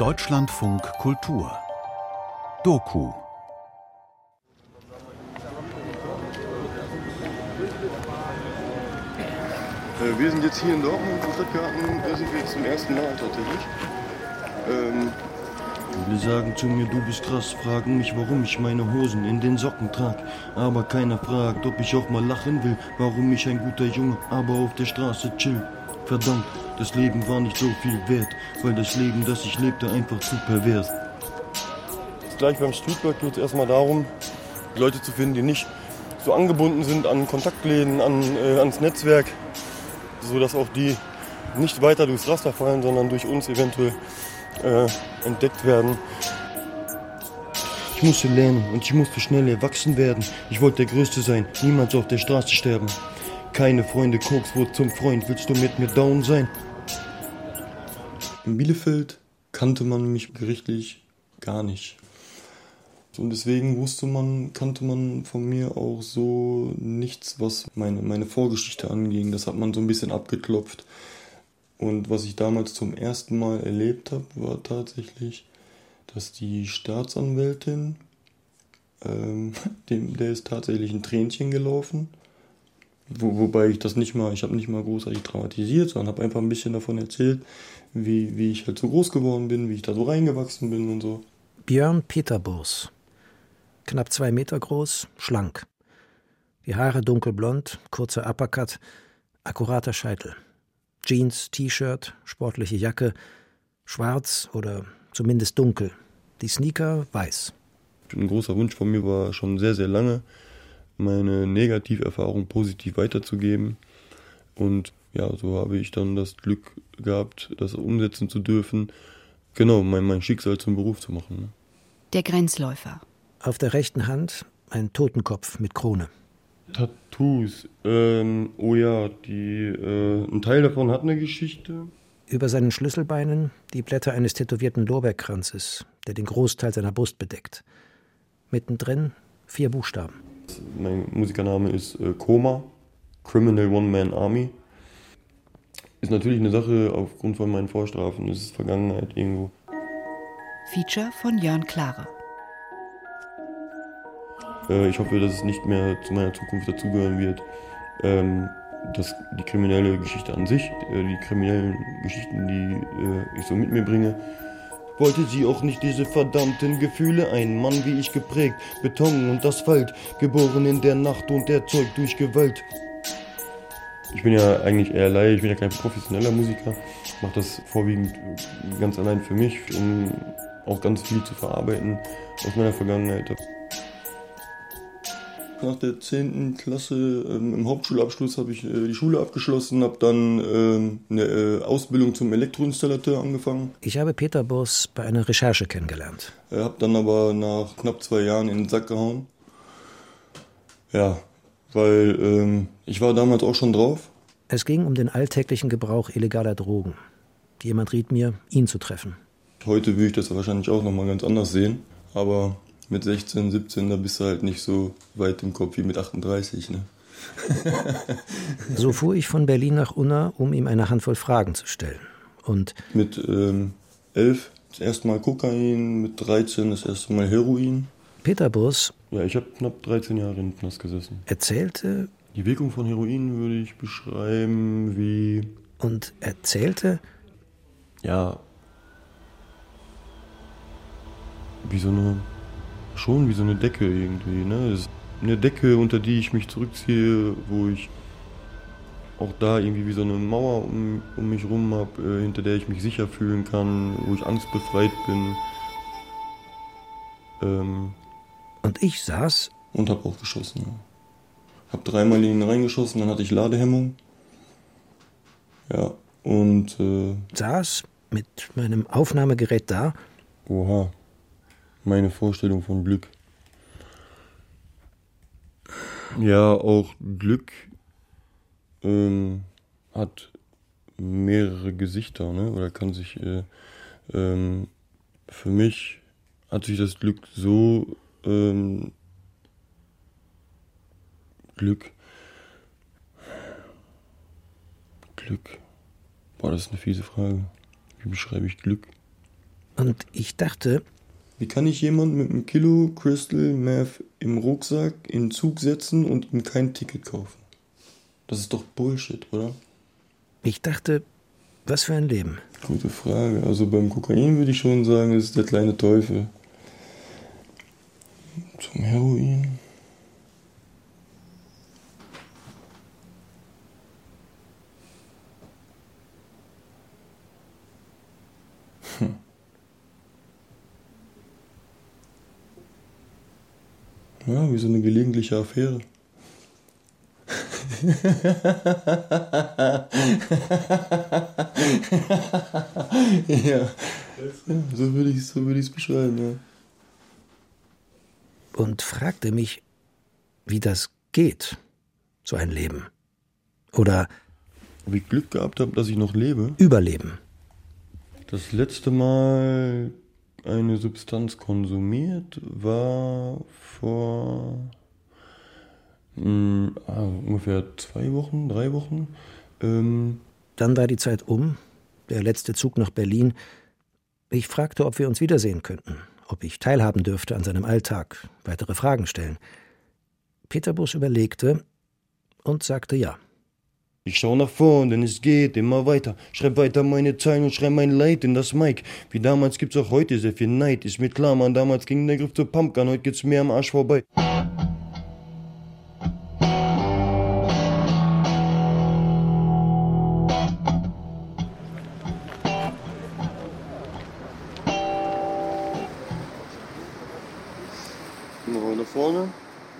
Deutschlandfunk Kultur Doku Äh, wir sind jetzt hier in Dortmund im Stadtgarten. Da sind wir jetzt zum ersten Mal tatsächlich. Ähm, Viele sagen zu mir, du bist krass, fragen mich, warum ich meine Hosen in den Socken trag. Aber keiner fragt, ob ich auch mal lachen will, warum ich ein guter Junge, aber auf der Straße chill. Verdammt, das Leben war nicht so viel wert, weil das Leben, das ich lebte, einfach zu pervers. gleich beim Streetwork geht es erstmal darum, Leute zu finden, die nicht so angebunden sind an Kontaktläden, an, äh, ans Netzwerk, sodass auch die nicht weiter durchs Raster fallen, sondern durch uns eventuell äh, entdeckt werden. Ich musste lernen und ich musste schnell erwachsen werden. Ich wollte der Größte sein, niemals auf der Straße sterben. Keine Freunde, Koks wurde zum Freund. Willst du mit mir down sein? In Bielefeld kannte man mich gerichtlich gar nicht. Und deswegen wusste man, kannte man von mir auch so nichts, was meine, meine Vorgeschichte anging. Das hat man so ein bisschen abgeklopft. Und was ich damals zum ersten Mal erlebt habe, war tatsächlich, dass die Staatsanwältin, ähm, dem, der ist tatsächlich ein Tränchen gelaufen. Wo, wobei ich das nicht mal, ich habe nicht mal großartig traumatisiert, sondern habe einfach ein bisschen davon erzählt, wie, wie ich halt so groß geworden bin, wie ich da so reingewachsen bin und so. Björn Peterburs. Knapp zwei Meter groß, schlank. Die Haare dunkelblond, kurzer Uppercut, akkurater Scheitel. Jeans, T-Shirt, sportliche Jacke, schwarz oder zumindest dunkel. Die Sneaker weiß. Ein großer Wunsch von mir war schon sehr, sehr lange, meine Negativerfahrung positiv weiterzugeben. Und ja, so habe ich dann das Glück gehabt, das umsetzen zu dürfen, genau, mein, mein Schicksal zum Beruf zu machen. Ne? Der Grenzläufer. Auf der rechten Hand ein Totenkopf mit Krone. Tattoos. Ähm, oh ja, die, äh, ein Teil davon hat eine Geschichte. Über seinen Schlüsselbeinen die Blätter eines tätowierten Lorbeerkranzes, der den Großteil seiner Brust bedeckt. Mittendrin vier Buchstaben. Mein Musikername ist äh, Koma, Criminal One Man Army. Ist natürlich eine Sache aufgrund von meinen Vorstrafen. Es ist Vergangenheit irgendwo. Feature von Jörn Klare. Äh, ich hoffe, dass es nicht mehr zu meiner Zukunft dazugehören wird. Ähm, dass die kriminelle Geschichte an sich, äh, die kriminellen Geschichten, die äh, ich so mit mir bringe, Wollte sie auch nicht diese verdammten Gefühle, ein Mann wie ich geprägt, Beton und Asphalt, geboren in der Nacht und erzeugt durch Gewalt. Ich bin ja eigentlich eher Laie, ich bin ja kein professioneller Musiker, ich mache das vorwiegend ganz allein für mich, um auch ganz viel zu verarbeiten aus meiner Vergangenheit. Nach der 10. Klasse ähm, im Hauptschulabschluss habe ich äh, die Schule abgeschlossen, habe dann ähm, eine äh, Ausbildung zum Elektroinstallateur angefangen. Ich habe Peter Burs bei einer Recherche kennengelernt. Äh, habe dann aber nach knapp zwei Jahren in den Sack gehauen. Ja, weil ähm, ich war damals auch schon drauf. Es ging um den alltäglichen Gebrauch illegaler Drogen. Jemand riet mir, ihn zu treffen. Heute würde ich das wahrscheinlich auch nochmal ganz anders sehen, aber mit 16, 17, da bist du halt nicht so weit im Kopf wie mit 38. Ne? so fuhr ich von Berlin nach Unna, um ihm eine Handvoll Fragen zu stellen. Und mit ähm, 11 das erste Mal Kokain, mit 13 das erste Mal Heroin. Peter Burs. Ja, ich habe knapp 13 Jahre in Knast gesessen. Erzählte. Die Wirkung von Heroin würde ich beschreiben wie. Und erzählte. Ja. Wie so eine schon wie so eine Decke irgendwie. Ne? Eine Decke, unter die ich mich zurückziehe, wo ich auch da irgendwie wie so eine Mauer um, um mich rum habe, äh, hinter der ich mich sicher fühlen kann, wo ich angstbefreit bin. Ähm, und ich saß. Und hab auch geschossen. Ja. Hab dreimal in ihn reingeschossen, dann hatte ich Ladehemmung. Ja, und. Äh, saß mit meinem Aufnahmegerät da. Oha meine Vorstellung von Glück. Ja, auch Glück ähm, hat mehrere Gesichter, ne? Oder kann sich äh, ähm, für mich hat sich das Glück so ähm, Glück Glück. Boah, das ist eine fiese Frage. Wie Wie beschreibe ich Glück? Und ich dachte, wie kann ich jemanden mit einem Kilo Crystal Meth im Rucksack in den Zug setzen und ihm kein Ticket kaufen? Das ist doch Bullshit, oder? Ich dachte, was für ein Leben? Gute Frage. Also beim Kokain würde ich schon sagen, es ist der kleine Teufel. Zum Heroin. Ja, wie so eine gelegentliche Affäre. ja. so würde ich es so würd beschreiben, ja. Und fragte mich, wie das geht, so ein Leben. Oder ob ich Glück gehabt habe, dass ich noch lebe. Überleben. Das letzte Mal eine Substanz konsumiert war vor mh, ah, ungefähr zwei Wochen, drei Wochen. Ähm, Dann war die Zeit um, der letzte Zug nach Berlin. Ich fragte, ob wir uns wiedersehen könnten, ob ich teilhaben dürfte an seinem Alltag, weitere Fragen stellen. Peter Bus überlegte und sagte ja. Ich schau nach vorn, denn es geht immer weiter. Schreib weiter meine Zeilen und schreib mein Leid in das Mic. Wie damals gibt's auch heute sehr viel Neid. Ist mir klar, man, damals ging der Griff zu Pumpgun, heute geht's mir am Arsch vorbei. Genau, da vorne,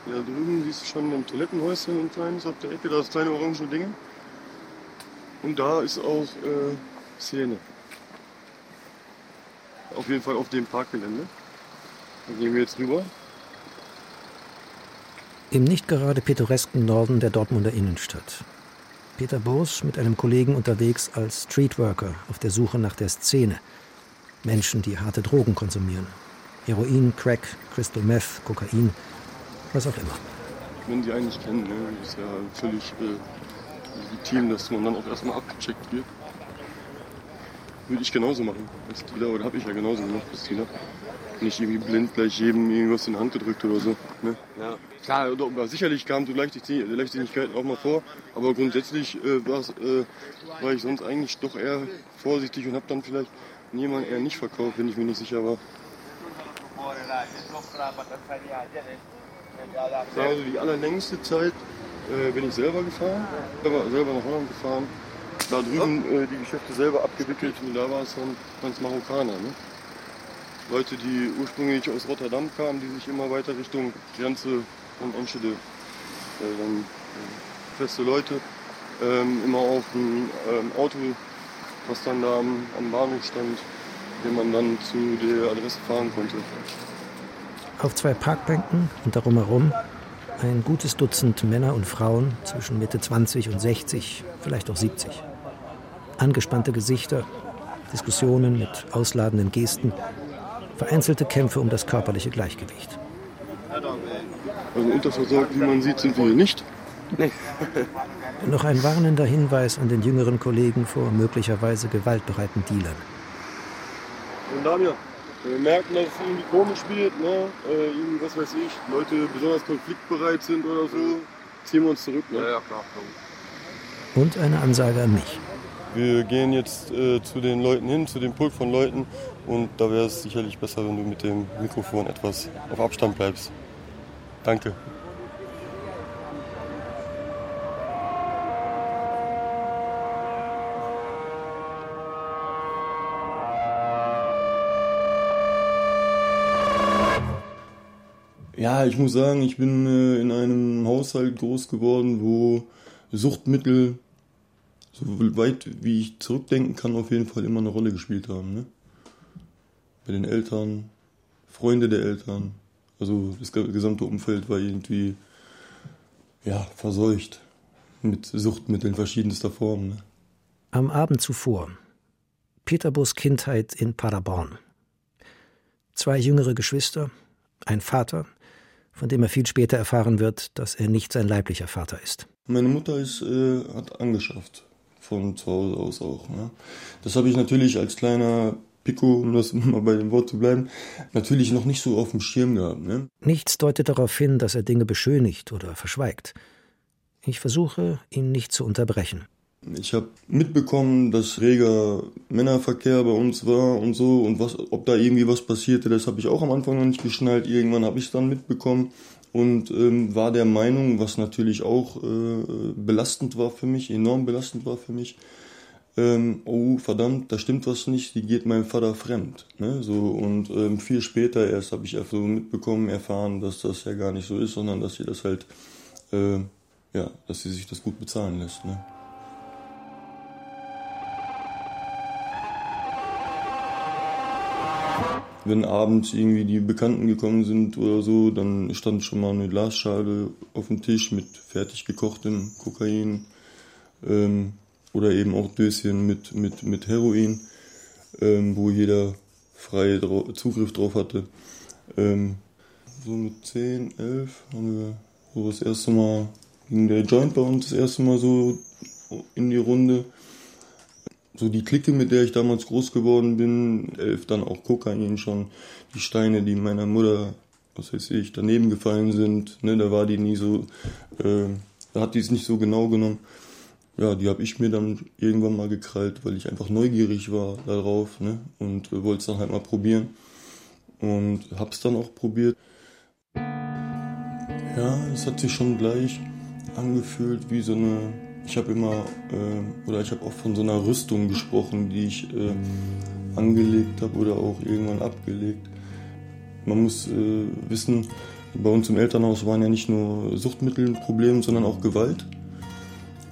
da drüben siehst du schon ein Toilettenhäuschen, ein kleines auf der Ecke, da ist kleine orange Dinge. Und da ist auch äh, Szene. Auf jeden Fall auf dem Parkgelände. Da gehen wir jetzt rüber. Im nicht gerade pittoresken Norden der Dortmunder Innenstadt. Peter Boos mit einem Kollegen unterwegs als Streetworker auf der Suche nach der Szene. Menschen, die harte Drogen konsumieren. Heroin, Crack, Crystal Meth, Kokain, was auch immer. Wenn die eigentlich kennen, ne? ist ja völlig äh, legitim, dass man dann auch erstmal abgecheckt wird. Würde ich genauso machen als Dealer, oder habe ich ja genauso gemacht als Dealer. Nicht irgendwie blind gleich jedem irgendwas in die Hand gedrückt oder so. Ne? Ja, klar, aber sicherlich kamen so Leichtsinnigkeiten auch mal vor, aber grundsätzlich äh, äh, war ich sonst eigentlich doch eher vorsichtig und habe dann vielleicht jemanden eher nicht verkauft, wenn ich mir nicht sicher war. Also die allerlängste Zeit äh, bin ich selber gefahren, selber, selber nach Holland gefahren. Da drüben äh, die Geschäfte selber abgewickelt und da war es dann ganz Marokkaner. Ne? Leute, die ursprünglich aus Rotterdam kamen, die sich immer weiter Richtung Grenze und Enschede, äh, dann äh, feste Leute, ähm, immer auf ein ähm, Auto, was dann da am, am Bahnhof stand, den man dann zu der Adresse fahren konnte. Auf zwei Parkbänken und darum herum ein gutes Dutzend Männer und Frauen zwischen Mitte 20 und 60, vielleicht auch 70. Angespannte Gesichter, Diskussionen mit ausladenden Gesten, vereinzelte Kämpfe um das körperliche Gleichgewicht. Also unterversorgt, wie man sieht, sind wir hier nicht. Nee. Noch ein warnender Hinweis an den jüngeren Kollegen vor möglicherweise gewaltbereiten Dealern. Und Damian, wir merken, dass es irgendwie komisch wird, ne? Äh, irgendwie, was weiß ich, Leute besonders konfliktbereit sind oder so, ziehen wir uns zurück. Ne? Ja, ja, klar. Und eine Ansage an mich. Wir gehen jetzt äh, zu den Leuten hin, zu dem Pult von Leuten und da wäre es sicherlich besser, wenn du mit dem Mikrofon etwas auf Abstand bleibst. Danke. Ja, ich muss sagen, ich bin äh, in einem Haushalt groß geworden, wo Suchtmittel, so weit wie ich zurückdenken kann, auf jeden Fall immer eine Rolle gespielt haben. Ne? Bei den Eltern, Freunde der Eltern, also das gesamte Umfeld war irgendwie ja, verseucht mit Suchtmitteln verschiedenster Formen. Ne? Am Abend zuvor. Peterbus Kindheit in Paderborn. Zwei jüngere Geschwister, ein Vater, von dem er viel später erfahren wird, dass er nicht sein leiblicher Vater ist. Meine Mutter ist, äh, hat angeschafft von zu Hause aus auch. Ne? Das habe ich natürlich als kleiner Pico, um das mal bei dem Wort zu bleiben, natürlich noch nicht so auf dem Schirm gehabt. Ne? Nichts deutet darauf hin, dass er Dinge beschönigt oder verschweigt. Ich versuche, ihn nicht zu unterbrechen. Ich habe mitbekommen, dass reger Männerverkehr bei uns war und so und was, ob da irgendwie was passierte, das habe ich auch am Anfang noch nicht geschnallt. Irgendwann habe ich es dann mitbekommen und ähm, war der Meinung, was natürlich auch äh, belastend war für mich, enorm belastend war für mich, ähm, oh verdammt, da stimmt was nicht, die geht meinem Vater fremd. Ne? So, und ähm, viel später erst habe ich so mitbekommen, erfahren, dass das ja gar nicht so ist, sondern dass sie das halt, äh, ja, dass sie sich das gut bezahlen lässt. Ne? Wenn abends irgendwie die Bekannten gekommen sind oder so, dann stand schon mal eine Glasschale auf dem Tisch mit fertig gekochtem Kokain ähm, oder eben auch Döschen mit, mit, mit Heroin, ähm, wo jeder frei drau Zugriff drauf hatte. Ähm, so mit 10, 11 haben wir so das erste Mal, ging der Joint bei uns das erste Mal so in die Runde so die Clique, mit der ich damals groß geworden bin, elf dann auch Kokain schon, die Steine, die meiner Mutter, was weiß ich, daneben gefallen sind, ne, da war die nie so, äh, da hat die es nicht so genau genommen. Ja, die habe ich mir dann irgendwann mal gekrallt, weil ich einfach neugierig war darauf, ne, und äh, wollte es dann halt mal probieren. Und hab's dann auch probiert. Ja, es hat sich schon gleich angefühlt wie so eine ich habe immer, äh, oder ich habe auch von so einer Rüstung gesprochen, die ich äh, angelegt habe oder auch irgendwann abgelegt. Man muss äh, wissen, bei uns im Elternhaus waren ja nicht nur Suchtmittel ein sondern auch Gewalt.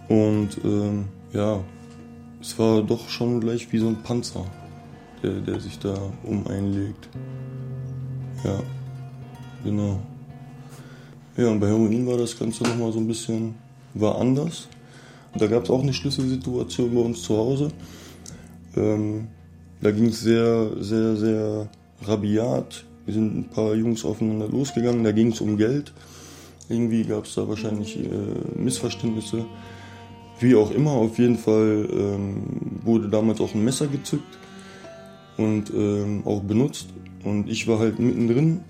Und ähm, ja, es war doch schon gleich wie so ein Panzer, der, der sich da um einlegt. Ja, genau. Ja, und bei Heroin war das Ganze nochmal so ein bisschen, war anders. Da gab es auch eine Schlüsselsituation bei uns zu Hause. Ähm, da ging es sehr, sehr, sehr rabiat. Wir sind ein paar Jungs aufeinander losgegangen. Da ging es um Geld. Irgendwie gab es da wahrscheinlich äh, Missverständnisse. Wie auch immer, auf jeden Fall ähm, wurde damals auch ein Messer gezückt und ähm, auch benutzt. Und ich war halt mittendrin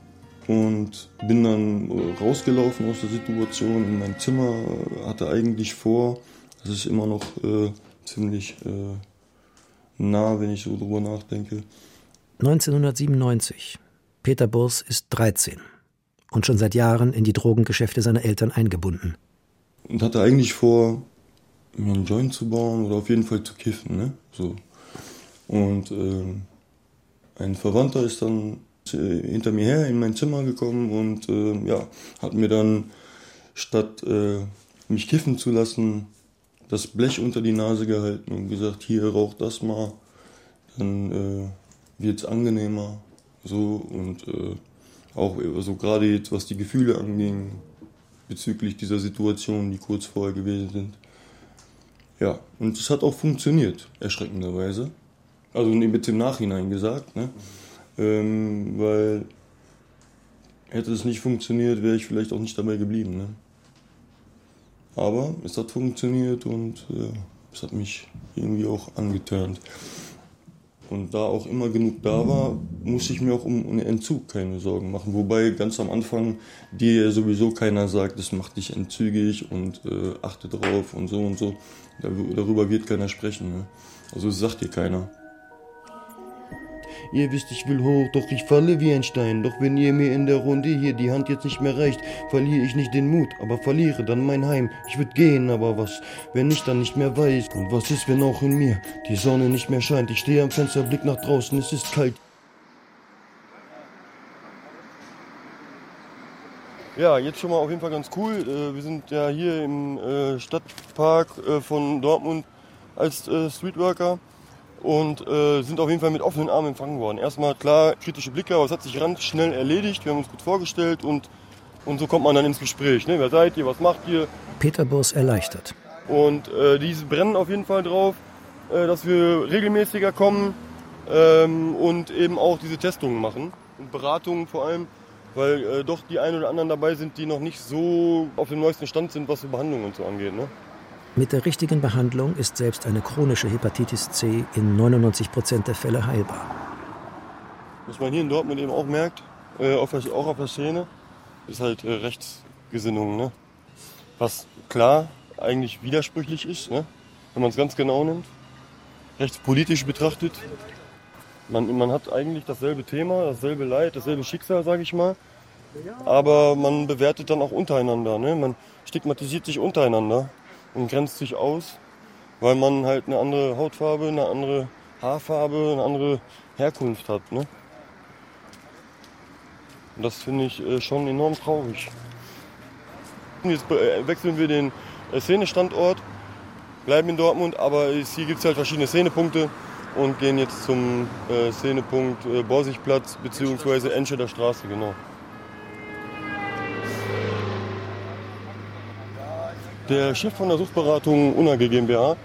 und bin dann rausgelaufen aus der Situation in mein Zimmer, hatte eigentlich vor, das ist immer noch äh, ziemlich äh, nah, wenn ich so drüber nachdenke. 1997. Peter Burs ist 13 und schon seit Jahren in die Drogengeschäfte seiner Eltern eingebunden. Und hatte eigentlich vor, mir einen Joint zu bauen oder auf jeden Fall zu kiffen. Ne? So. Und äh, ein Verwandter ist dann äh, hinter mir her in mein Zimmer gekommen und äh, ja, hat mir dann statt äh, mich kiffen zu lassen, das Blech unter die Nase gehalten und gesagt, hier raucht das mal, dann äh, wird es angenehmer. So und äh, auch also gerade jetzt, was die Gefühle anging, bezüglich dieser Situation, die kurz vorher gewesen sind. Ja, und es hat auch funktioniert, erschreckenderweise. Also mit dem Nachhinein gesagt, ne? Ähm, weil hätte es nicht funktioniert, wäre ich vielleicht auch nicht dabei geblieben. Ne? Aber es hat funktioniert und äh, es hat mich irgendwie auch angeturnt. Und da auch immer genug da war, musste ich mir auch um Entzug keine Sorgen machen. Wobei ganz am Anfang dir sowieso keiner sagt, das macht dich entzügig und äh, achte drauf und so und so. Darüber wird keiner sprechen. Ne? Also es sagt dir keiner. Ihr wisst, ich will hoch, doch ich falle wie ein Stein. Doch wenn ihr mir in der Runde hier die Hand jetzt nicht mehr reicht, verliere ich nicht den Mut, aber verliere dann mein Heim. Ich würde gehen, aber was, wenn ich dann nicht mehr weiß? Und was ist, wenn auch in mir die Sonne nicht mehr scheint? Ich stehe am Fenster, blick nach draußen, es ist kalt. Ja, jetzt schon mal auf jeden Fall ganz cool. Äh, wir sind ja hier im äh, Stadtpark äh, von Dortmund als Streetworker und äh, sind auf jeden Fall mit offenen Armen empfangen worden. Erstmal klar, kritische Blicke, aber es hat sich ganz schnell erledigt. Wir haben uns gut vorgestellt und, und so kommt man dann ins Gespräch. Ne? Wer seid ihr, was macht ihr? Peter Burs erleichtert. Und äh, diese brennen auf jeden Fall drauf, äh, dass wir regelmäßiger kommen ähm, und eben auch diese Testungen machen und Beratungen vor allem, weil äh, doch die einen oder anderen dabei sind, die noch nicht so auf dem neuesten Stand sind, was so Behandlungen und so angeht. Ne? Mit der richtigen Behandlung ist selbst eine chronische Hepatitis C in 99 Prozent der Fälle heilbar. Was man hier in Dortmund eben auch merkt, äh, auch auf der Szene, ist halt äh, Rechtsgesinnung. Ne? Was klar eigentlich widersprüchlich ist, ne? wenn man es ganz genau nimmt. Rechtspolitisch betrachtet. Man, man hat eigentlich dasselbe Thema, dasselbe Leid, dasselbe Schicksal, sage ich mal. Aber man bewertet dann auch untereinander. Ne? Man stigmatisiert sich untereinander und grenzt sich aus, weil man halt eine andere Hautfarbe, eine andere Haarfarbe, eine andere Herkunft hat. Ne? Und das finde ich äh, schon enorm traurig. Jetzt äh, wechseln wir den äh, Szenestandort, bleiben in Dortmund, aber hier gibt es halt verschiedene Szenepunkte und gehen jetzt zum äh, Szenepunkt äh, Borsigplatz bzw. Enscheder Straße, genau. Der Chef von der Suchtberatung UNAG GmbH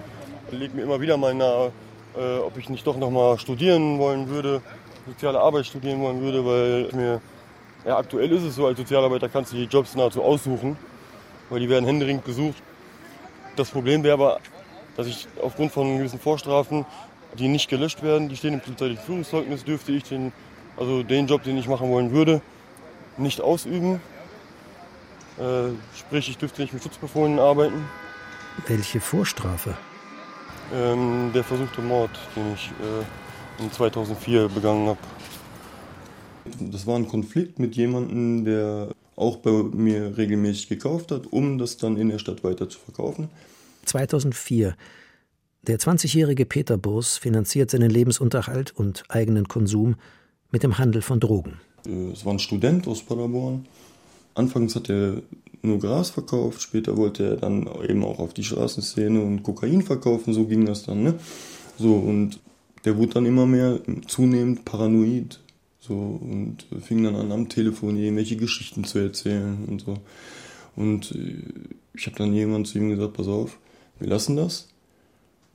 legt mir immer wieder mal nahe, äh, ob ich nicht doch noch mal studieren wollen würde, soziale Arbeit studieren wollen würde, weil mir ja, aktuell ist es so, als Sozialarbeiter kannst du die Jobs nahezu aussuchen, weil die werden händeringend gesucht. Das Problem wäre aber, dass ich aufgrund von gewissen Vorstrafen, die nicht gelöscht werden, die stehen im polizeilichen Führungszeugnis, dürfte ich den, also den Job, den ich machen wollen würde, nicht ausüben. Äh, sprich, ich dürfte nicht mit Schutzbefohlenen arbeiten. Welche Vorstrafe? Ähm, der versuchte Mord, den ich äh, in 2004 begangen habe. Das war ein Konflikt mit jemandem, der auch bei mir regelmäßig gekauft hat, um das dann in der Stadt weiter zu verkaufen. 2004. Der 20-jährige Peter Burs finanziert seinen Lebensunterhalt und eigenen Konsum mit dem Handel von Drogen. Äh, es war ein Student aus Paderborn, Anfangs hat er nur Gras verkauft, später wollte er dann eben auch auf die Straßenszene und Kokain verkaufen, so ging das dann, ne? So, und der wurde dann immer mehr zunehmend paranoid. So, und fing dann an, am Telefon irgendwelche Geschichten zu erzählen und so. Und äh, ich habe dann irgendwann zu ihm gesagt, pass auf, wir lassen das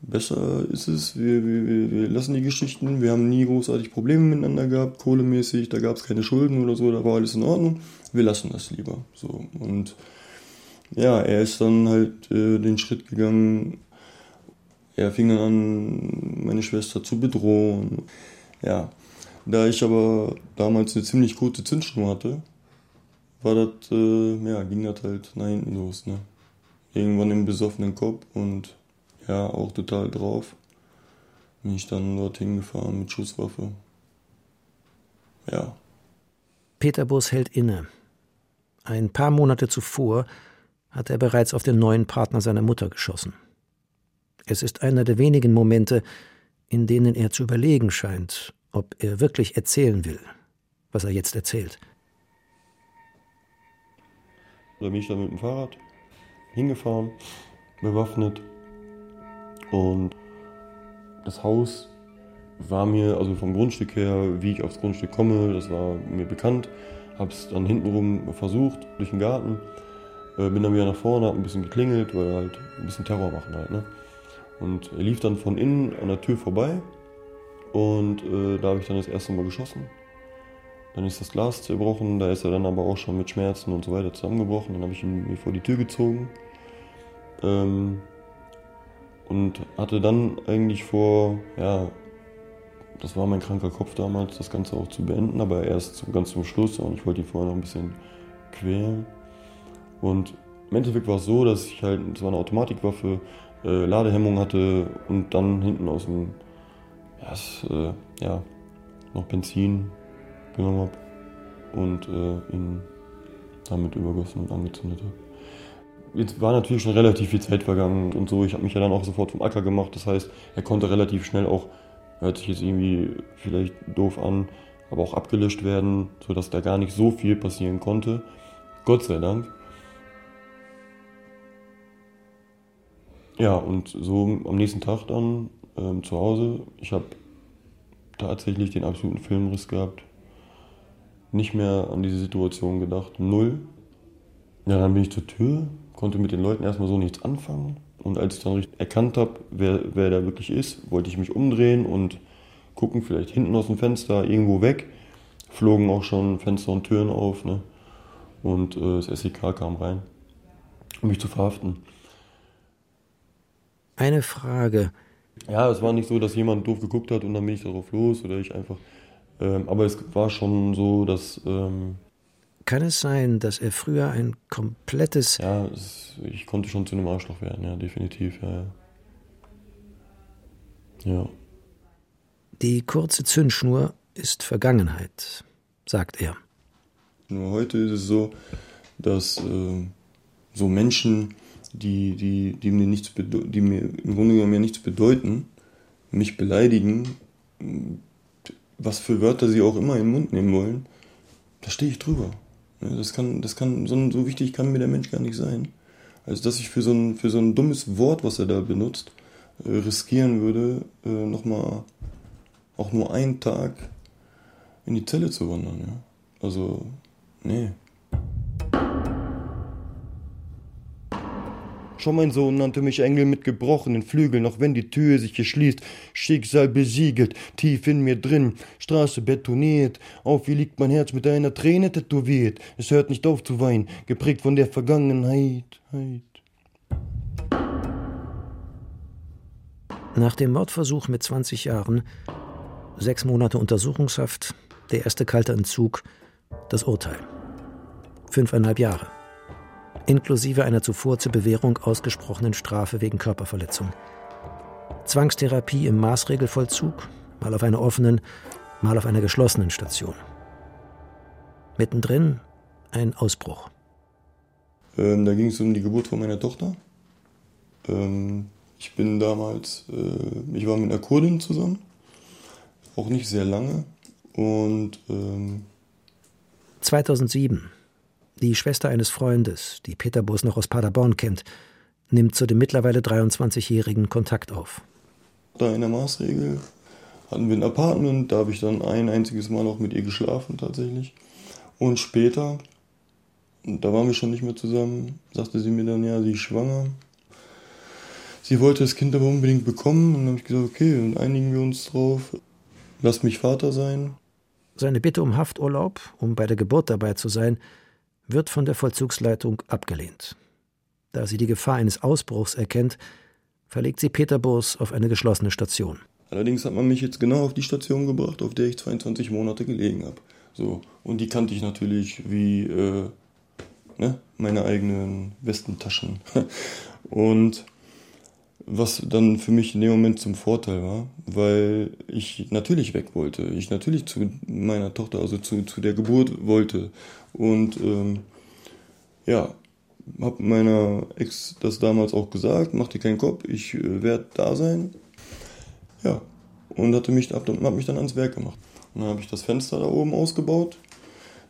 besser ist es. Wir, wir, wir lassen die Geschichten. Wir haben nie großartig Probleme miteinander gehabt, kohlemäßig. Da gab es keine Schulden oder so. Da war alles in Ordnung. Wir lassen das lieber. So und ja, er ist dann halt äh, den Schritt gegangen. Er fing dann an, meine Schwester zu bedrohen. Ja, da ich aber damals eine ziemlich gute Zündschnur hatte, war das, äh, ja, ging das halt nach hinten los. Ne? Irgendwann im besoffenen Kopf und ja auch total drauf. Bin ich dann dorthin gefahren mit Schusswaffe. Ja. Peter Bus hält inne. Ein paar Monate zuvor hat er bereits auf den neuen Partner seiner Mutter geschossen. Es ist einer der wenigen Momente, in denen er zu überlegen scheint, ob er wirklich erzählen will, was er jetzt erzählt. Da bin ich dann mit dem Fahrrad hingefahren, bewaffnet, und das Haus war mir, also vom Grundstück her, wie ich aufs Grundstück komme, das war mir bekannt. Habe es dann hintenrum versucht, durch den Garten. Äh, bin dann wieder nach vorne, habe ein bisschen geklingelt, weil halt ein bisschen Terror machen halt. Ne? Und er lief dann von innen an der Tür vorbei. Und äh, da habe ich dann das erste Mal geschossen. Dann ist das Glas zerbrochen, da ist er dann aber auch schon mit Schmerzen und so weiter zusammengebrochen. Dann habe ich ihn mir vor die Tür gezogen. Ähm, und hatte dann eigentlich vor, ja, das war mein kranker Kopf damals, das Ganze auch zu beenden, aber erst zum, ganz zum Schluss und ich wollte ihn vorher noch ein bisschen quälen. Und im Endeffekt war es so, dass ich halt, es war eine Automatikwaffe, äh, Ladehemmung hatte und dann hinten aus dem, ja, es, äh, ja noch Benzin genommen habe und äh, ihn damit übergossen und angezündet habe. Jetzt war natürlich schon relativ viel Zeit vergangen und so. Ich habe mich ja dann auch sofort vom Acker gemacht. Das heißt, er konnte relativ schnell auch, hört sich jetzt irgendwie vielleicht doof an, aber auch abgelöscht werden, sodass da gar nicht so viel passieren konnte. Gott sei Dank. Ja, und so am nächsten Tag dann ähm, zu Hause. Ich habe tatsächlich den absoluten Filmriss gehabt. Nicht mehr an diese Situation gedacht. Null. Ja, dann bin ich zur Tür, konnte mit den Leuten erstmal so nichts anfangen. Und als ich dann richtig erkannt habe, wer, wer da wirklich ist, wollte ich mich umdrehen und gucken, vielleicht hinten aus dem Fenster irgendwo weg. Flogen auch schon Fenster und Türen auf. Ne? Und äh, das SEK kam rein, um mich zu verhaften. Eine Frage. Ja, es war nicht so, dass jemand doof geguckt hat und dann bin ich darauf los oder ich einfach. Ähm, aber es war schon so, dass. Ähm, Kann es sein, dass er früher ein komplettes. Ja, es, ich konnte schon zu einem Arschloch werden, ja, definitiv, ja. Ja. ja. Die kurze Zündschnur ist Vergangenheit, sagt er. Nur heute ist es so, dass äh, so Menschen, die, die, die, mir nichts die mir im Grunde genommen nichts bedeuten, mich beleidigen, was für Wörter sie auch immer in den Mund nehmen wollen, da stehe ich drüber. Das kann, das kann, so, so wichtig kann mir der Mensch gar nicht sein. Also, dass ich für so ein, für so ein dummes Wort, was er da benutzt, äh, riskieren würde, äh, nochmal auch nur einen Tag in die Zelle zu wandern. Ja? Also, nee. Schon mein Sohn nannte mich Engel mit gebrochenen Flügeln, auch wenn die Tür sich geschließt. Schicksal besiegelt, tief in mir drin, Straße betoniert. Auf wie liegt mein Herz mit einer Träne tätowiert. Es hört nicht auf zu weinen, geprägt von der Vergangenheit. Nach dem Mordversuch mit 20 Jahren, sechs Monate Untersuchungshaft, der erste kalte Entzug, das Urteil. Fünfeinhalb Jahre inklusive einer zuvor zur Bewährung ausgesprochenen Strafe wegen Körperverletzung. Zwangstherapie im Maßregelvollzug, mal auf einer offenen, mal auf einer geschlossenen Station. Mittendrin ein Ausbruch. Ähm, da ging es um die Geburt von meiner Tochter. Ähm, ich bin damals, äh, ich war mit einer Kurdin zusammen, auch nicht sehr lange. Und ähm 2007 die Schwester eines Freundes, die Peter Bus noch aus Paderborn kennt, nimmt zu dem mittlerweile 23-Jährigen Kontakt auf. Da in der Maßregel hatten wir ein Apartment, da habe ich dann ein einziges Mal auch mit ihr geschlafen tatsächlich. Und später, da waren wir schon nicht mehr zusammen, sagte sie mir dann, ja, sie ist schwanger. Sie wollte das Kind aber unbedingt bekommen und dann habe ich gesagt, okay, dann einigen wir uns drauf. Lass mich Vater sein. Seine Bitte um Hafturlaub, um bei der Geburt dabei zu sein, wird von der Vollzugsleitung abgelehnt. Da sie die Gefahr eines Ausbruchs erkennt, verlegt sie Peter Burs auf eine geschlossene Station. Allerdings hat man mich jetzt genau auf die Station gebracht, auf der ich 22 Monate gelegen habe. So, und die kannte ich natürlich wie äh, ne, meine eigenen Westentaschen. und was dann für mich in dem Moment zum Vorteil war, weil ich natürlich weg wollte. Ich natürlich zu meiner Tochter, also zu, zu der Geburt wollte. Und ähm, ja, habe meiner Ex das damals auch gesagt, mach dir keinen Kopf, ich äh, werde da sein. Ja, und hatte mich, hab, hab mich dann ans Werk gemacht. Und dann habe ich das Fenster da oben ausgebaut.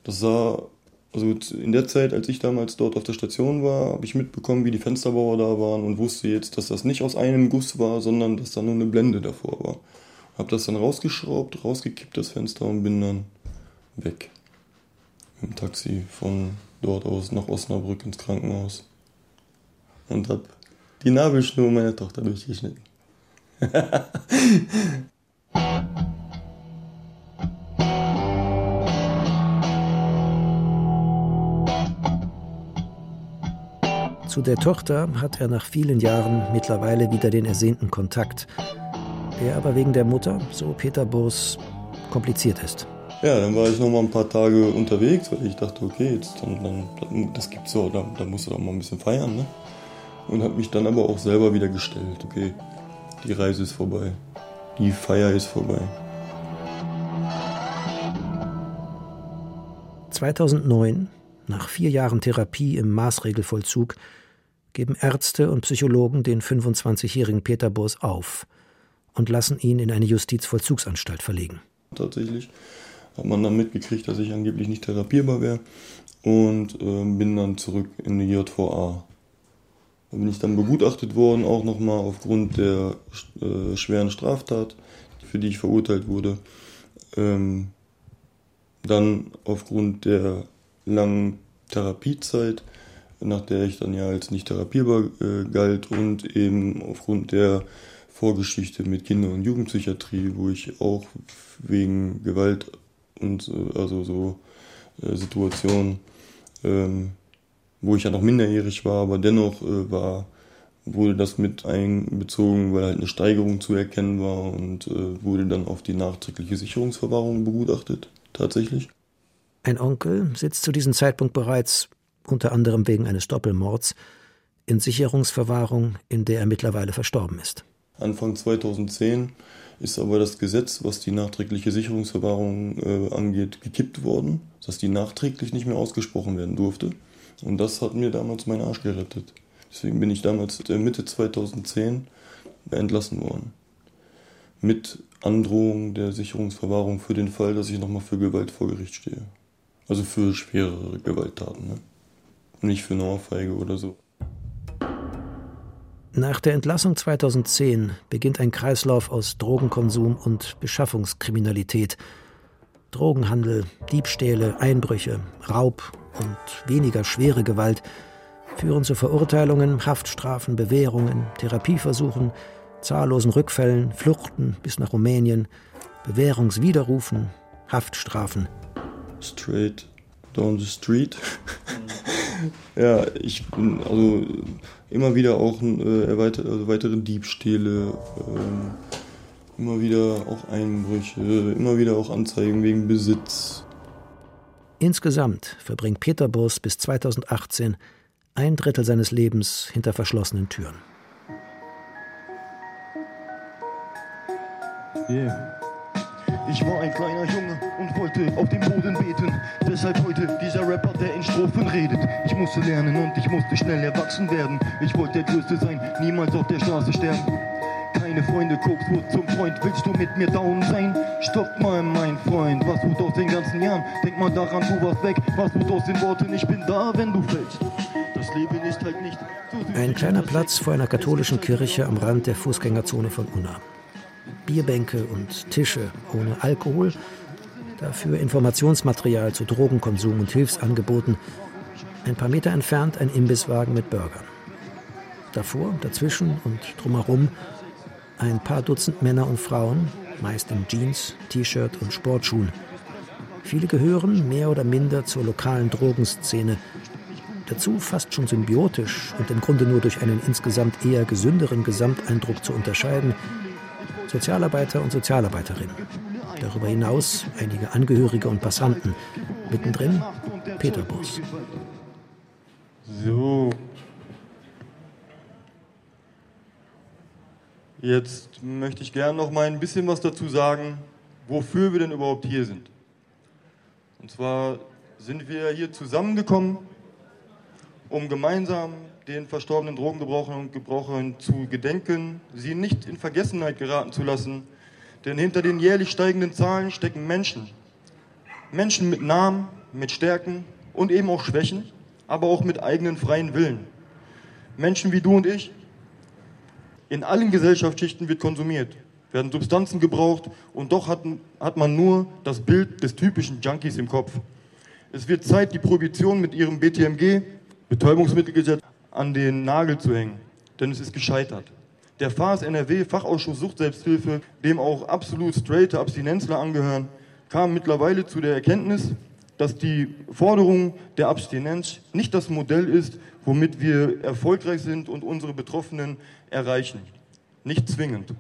Das sah also in der Zeit, als ich damals dort auf der Station war, habe ich mitbekommen, wie die Fensterbauer da waren und wusste jetzt, dass das nicht aus einem Guss war, sondern dass da nur eine Blende davor war. Habe das dann rausgeschraubt, rausgekippt das Fenster und bin dann weg. Dem Taxi von dort aus nach Osnabrück ins Krankenhaus. Und habe die Nabelschnur meiner Tochter durchgeschnitten. Zu der Tochter hat er nach vielen Jahren mittlerweile wieder den ersehnten Kontakt, der aber wegen der Mutter, so Peter Burs, kompliziert ist. Ja, dann war ich noch mal ein paar Tage unterwegs, weil ich dachte, okay, jetzt dann, dann das gibt's so, da, da musst du doch mal ein bisschen feiern, ne? Und habe mich dann aber auch selber wieder gestellt, okay, die Reise ist vorbei, die Feier ist vorbei. 2009, nach vier Jahren Therapie im Maßregelvollzug, geben Ärzte und Psychologen den 25-jährigen Peter Burs auf und lassen ihn in eine Justizvollzugsanstalt verlegen. Tatsächlich hat man dann mitgekriegt, dass ich angeblich nicht therapierbar wäre und äh, bin dann zurück in die JVA. Da bin ich dann begutachtet worden, auch nochmal aufgrund der äh, schweren Straftat, für die ich verurteilt wurde. Ähm, dann aufgrund der langen Therapiezeit nach der ich dann ja als nicht therapierbar äh, galt und eben aufgrund der Vorgeschichte mit Kinder- und Jugendpsychiatrie, wo ich auch wegen Gewalt und äh, also so äh, Situationen, ähm, wo ich ja noch minderjährig war, aber dennoch äh, war wurde das mit einbezogen, weil halt eine Steigerung zu erkennen war und äh, wurde dann auf die nachträgliche Sicherungsverwahrung begutachtet, tatsächlich. Ein Onkel sitzt zu diesem Zeitpunkt bereits, unter anderem wegen eines Doppelmords, in Sicherungsverwahrung, in der er mittlerweile verstorben ist. Anfang 2010 ist aber das Gesetz, was die nachträgliche Sicherungsverwahrung äh, angeht, gekippt worden, dass die nachträglich nicht mehr ausgesprochen werden durfte. Und das hat mir damals meinen Arsch gerettet. Deswegen bin ich damals äh, Mitte 2010 entlassen worden. Mit Androhung der Sicherungsverwahrung für den Fall, dass ich nochmal für Gewalt vor Gericht stehe. Also für schwerere Gewalttaten. Ne? Nicht für eine Ohrfeige oder so. Nach der Entlassung 2010 beginnt ein Kreislauf aus Drogenkonsum und Beschaffungskriminalität. Drogenhandel, Diebstähle, Einbrüche, Raub und weniger schwere Gewalt führen zu Verurteilungen, Haftstrafen, Bewährungen, Therapieversuchen, zahllosen Rückfällen, Fluchten bis nach Rumänien, Bewährungswiderrufen, Haftstrafen. Straight down the street. ja, ich bin also immer wieder auch äh, erweiter, also weitere Diebstähle, äh, immer wieder auch Einbrüche, immer wieder auch Anzeigen wegen Besitz. Insgesamt verbringt Peter Burs bis 2018 ein Drittel seines Lebens hinter verschlossenen Türen. Yeah. Ich war ein kleiner Junge und wollte auf dem Boden beten. Deshalb heute dieser Rapper, der in Strophen redet. Ich musste lernen und ich musste schnell erwachsen werden. Ich wollte der Größte sein, niemals auf der Straße sterben. Keine Freunde, guckst du zum Freund, willst du mit mir down sein? Stopp mal, mein Freund, was tut aus den ganzen Jahren? Denk mal daran, du warst weg, was tut aus den Worten, ich bin da, wenn du fällst. Das Leben ist halt nicht so Ein kleiner Platz vor einer katholischen Kirche am Rand der Fußgängerzone von Unna. Bierbänke und Tische ohne Alkohol, dafür Informationsmaterial zu Drogenkonsum und Hilfsangeboten. Ein paar Meter entfernt ein Imbisswagen mit Burgern. Davor, dazwischen und drumherum ein paar Dutzend Männer und Frauen, meist in Jeans, T-Shirt und Sportschuhen. Viele gehören mehr oder minder zur lokalen Drogenszene. Dazu fast schon symbiotisch und im Grunde nur durch einen insgesamt eher gesünderen Gesamteindruck zu unterscheiden, Sozialarbeiter und Sozialarbeiterinnen. Darüber hinaus einige Angehörige und Passanten. Mittendrin Peter Bus. So. Jetzt möchte ich gerne noch mal ein bisschen was dazu sagen, wofür wir denn überhaupt hier sind. Und zwar sind wir hier zusammengekommen, um gemeinsam den verstorbenen Drogengebrauchern und Gebrauchern zu gedenken, sie nicht in Vergessenheit geraten zu lassen. Denn hinter den jährlich steigenden Zahlen stecken Menschen. Menschen mit Namen, mit Stärken und eben auch Schwächen, aber auch mit eigenen freien Willen. Menschen wie du und ich. In allen Gesellschaftsschichten wird konsumiert, werden Substanzen gebraucht und doch hat, hat man nur das Bild des typischen Junkies im Kopf. Es wird Zeit, die Prohibition mit ihrem BTMG, Betäubungsmittelgesetz, an den Nagel zu hängen, denn es ist gescheitert. Der FAS NRW Fachausschuss Suchtselbsthilfe, dem auch absolut straighte Abstinenzler angehören, kam mittlerweile zu der Erkenntnis, dass die Forderung der Abstinenz nicht das Modell ist, womit wir erfolgreich sind und unsere Betroffenen erreichen. Nicht zwingend.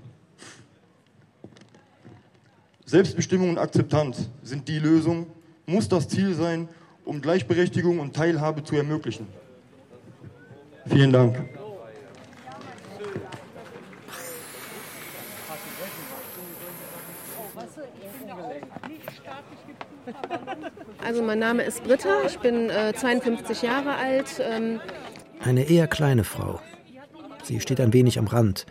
Selbstbestimmung und Akzeptanz sind die Lösung, muss das Ziel sein, um Gleichberechtigung und Teilhabe zu ermöglichen. Vielen Dank. Also mein Name ist Britta, ich bin äh, 52 Jahre alt. Ähm Eine eher kleine Frau. Sie steht ein wenig am Rand,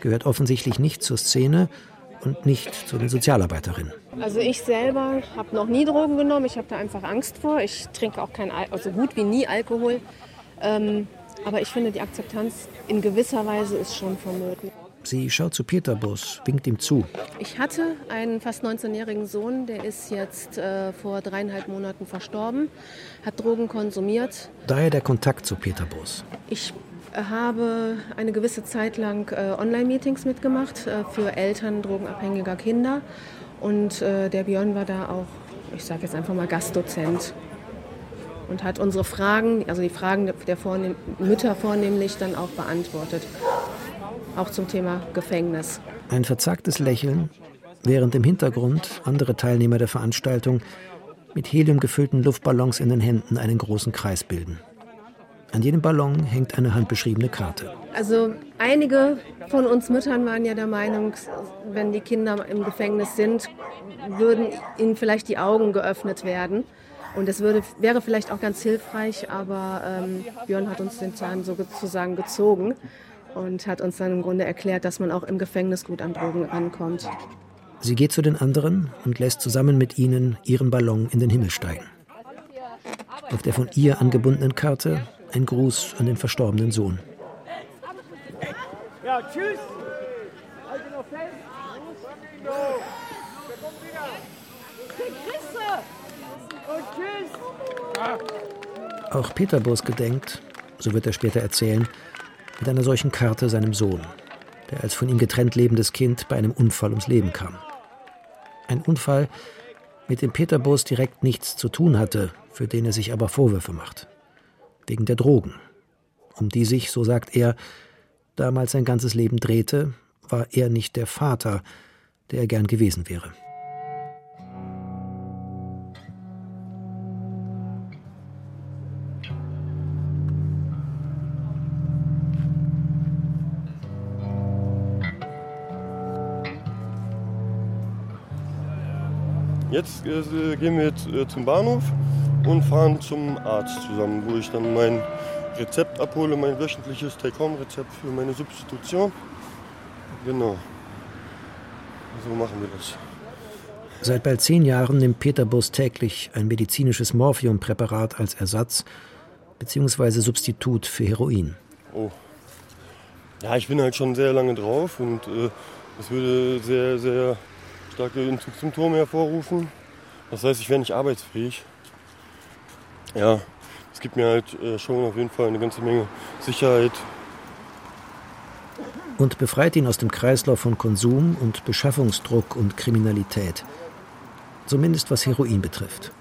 gehört offensichtlich nicht zur Szene und nicht zu den Sozialarbeiterinnen. Also ich selber habe noch nie Drogen genommen, ich habe da einfach Angst vor. Ich trinke auch kein, Al also gut wie nie Alkohol. Ähm, aber ich finde, die Akzeptanz in gewisser Weise ist schon vonnöten. Sie schaut zu Peter Bus, winkt ihm zu. Ich hatte einen fast 19-jährigen Sohn, der ist jetzt äh, vor dreieinhalb Monaten verstorben, hat Drogen konsumiert. Daher der Kontakt zu Peter Bus. Ich habe eine gewisse Zeit lang äh, Online-Meetings mitgemacht äh, für Eltern drogenabhängiger Kinder. Und äh, der Björn war da auch, ich sage jetzt einfach mal Gastdozent. Und hat unsere Fragen, also die Fragen der vornehm, Mütter vornehmlich, dann auch beantwortet. Auch zum Thema Gefängnis. Ein verzagtes Lächeln, während im Hintergrund andere Teilnehmer der Veranstaltung mit Helium gefüllten Luftballons in den Händen einen großen Kreis bilden. An jedem Ballon hängt eine handbeschriebene Karte. Also einige von uns Müttern waren ja der Meinung, wenn die Kinder im Gefängnis sind, würden ihnen vielleicht die Augen geöffnet werden. Und es würde, wäre vielleicht auch ganz hilfreich, aber ähm, Björn hat uns den Zahn sozusagen gezogen und hat uns dann im Grunde erklärt, dass man auch im Gefängnis gut an Drogen rankommt. Sie geht zu den anderen und lässt zusammen mit ihnen ihren Ballon in den Himmel steigen. Auf der von ihr angebundenen Karte ein Gruß an den verstorbenen Sohn. Ja, tschüss! Halte noch fest! Wir kommen wieder! Tschüss! Auch Peter Bos gedenkt, so wird er später erzählen, mit einer solchen Karte seinem Sohn, der als von ihm getrennt lebendes Kind bei einem Unfall ums Leben kam. Ein Unfall, mit dem Peter Bos direkt nichts zu tun hatte, für den er sich aber Vorwürfe macht wegen der Drogen, um die sich, so sagt er, damals sein ganzes Leben drehte, war er nicht der Vater, der er gern gewesen wäre. Jetzt äh, gehen wir jetzt, äh, zum Bahnhof und fahren zum Arzt zusammen, wo ich dann mein Rezept abhole, mein wöchentliches Take-Home-Rezept für meine Substitution. Genau. So machen wir das. Seit bald zehn Jahren nimmt Peter Bus täglich ein medizinisches Morphiumpräparat als Ersatz bzw. Substitut für Heroin. Oh. Ja, ich bin halt schon sehr lange drauf und äh, das würde sehr, sehr starke Entzugssymptome hervorrufen. Das heißt, ich wäre nicht arbeitsfähig ja, es gibt mir halt äh, schon auf jeden Fall eine ganze Menge Sicherheit. Und befreit ihn aus dem Kreislauf von Konsum und Beschaffungsdruck und Kriminalität. Zumindest was Heroin betrifft.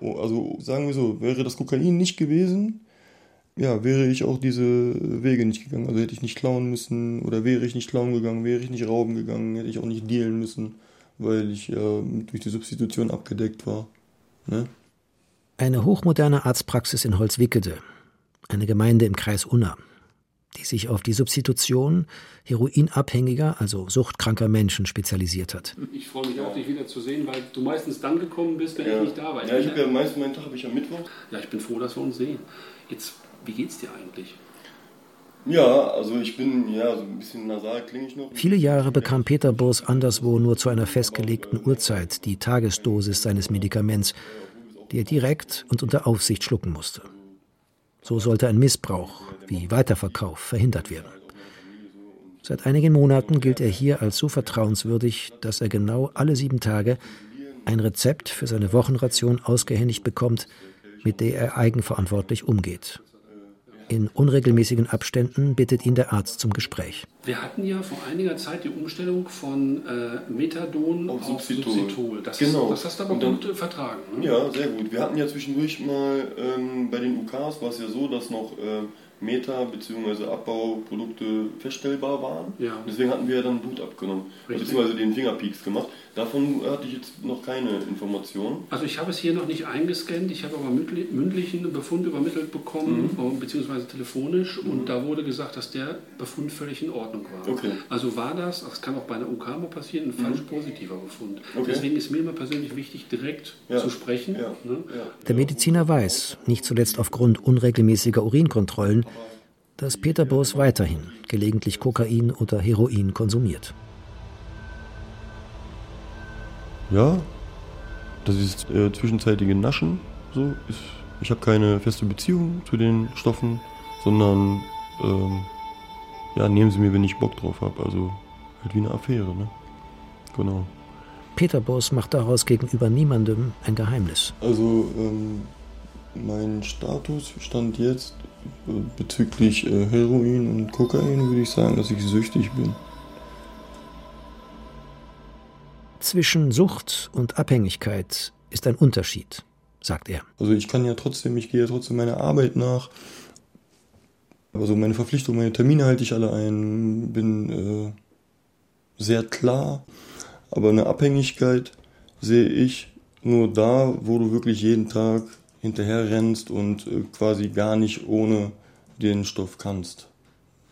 Oh, also sagen wir so, wäre das Kokain nicht gewesen, ja, wäre ich auch diese Wege nicht gegangen. Also hätte ich nicht klauen müssen oder wäre ich nicht klauen gegangen, wäre ich nicht rauben gegangen, hätte ich auch nicht dealen müssen, weil ich ja durch die Substitution abgedeckt war. Ne? Eine hochmoderne Arztpraxis in Holzwickede, eine Gemeinde im Kreis Unna, die sich auf die Substitution heroinabhängiger, also suchtkranker Menschen spezialisiert hat. Ich freue mich auch, dich wieder zu sehen, weil du meistens dann gekommen bist, wenn ja. ich nicht da war. Ja, ich habe ja meistens meinen Tag habe ich am Mittwoch. Ja, ich bin froh, dass wir uns sehen. Jetzt, wie geht's dir eigentlich? Ja, also ich bin ja so ein bisschen nasal klinge ich noch. Viele Jahre bekam Peter Burs anderswo nur zu einer festgelegten Uhrzeit die Tagesdosis seines Medikaments die er direkt und unter Aufsicht schlucken musste. So sollte ein Missbrauch wie Weiterverkauf verhindert werden. Seit einigen Monaten gilt er hier als so vertrauenswürdig, dass er genau alle sieben Tage ein Rezept für seine Wochenration ausgehändigt bekommt, mit der er eigenverantwortlich umgeht. In unregelmäßigen Abständen bittet ihn der Arzt zum Gespräch. Wir hatten ja vor einiger Zeit die Umstellung von äh, Methadon auf, auf Substitut. Substitut. Das, genau. das hast du aber dann, gut äh, vertragen. Ne? Ja, sehr gut. Wir hatten ja zwischendurch mal ähm, bei den UKs war es ja so, dass noch äh, Meta- bzw. Abbauprodukte feststellbar waren. Ja. Deswegen hatten wir ja dann Blut abgenommen, bzw. den Fingerpeaks gemacht. Davon hatte ich jetzt noch keine Informationen. Also ich habe es hier noch nicht eingescannt, ich habe aber mündlichen Befund übermittelt bekommen, mhm. Äh, beziehungsweise telefonisch mhm. und da wurde gesagt, dass der Befund völlig in Ordnung war. Okay. Also war das, das kann auch bei einer UK mal passieren, ein mhm. falsch positiver Befund. Okay. Deswegen ist mir immer persönlich wichtig, direkt ja. zu sprechen. Ja. Ne? Der Mediziner weiß, nicht zuletzt aufgrund unregelmäßiger Urinkontrollen, dass Peter Boos weiterhin gelegentlich Kokain oder Heroin konsumiert. Ja, das ist äh, zwischenzeitige Naschen. So ist, ich habe keine feste Beziehung zu den Stoffen, sondern ähm, ja, nehmen sie mir, wenn ich Bock drauf habe. Also halt wie eine Affäre, ne? Genau. Peter Boos macht daraus gegenüber niemandem ein Geheimnis. Also ähm, mein Status stand jetzt äh, bezüglich äh, Heroin und Kokain, würde ich sagen, dass ich süchtig bin. Zwischen Sucht und Abhängigkeit ist ein Unterschied, sagt er. Also ich kann ja trotzdem, ich gehe ja trotzdem meiner Arbeit nach. Also meine Verpflichtungen, meine Termine halte ich alle ein, bin äh, sehr klar. Aber eine Abhängigkeit sehe ich nur da, wo du wirklich jeden Tag hinterher rennst und äh, quasi gar nicht ohne den Stoff kannst.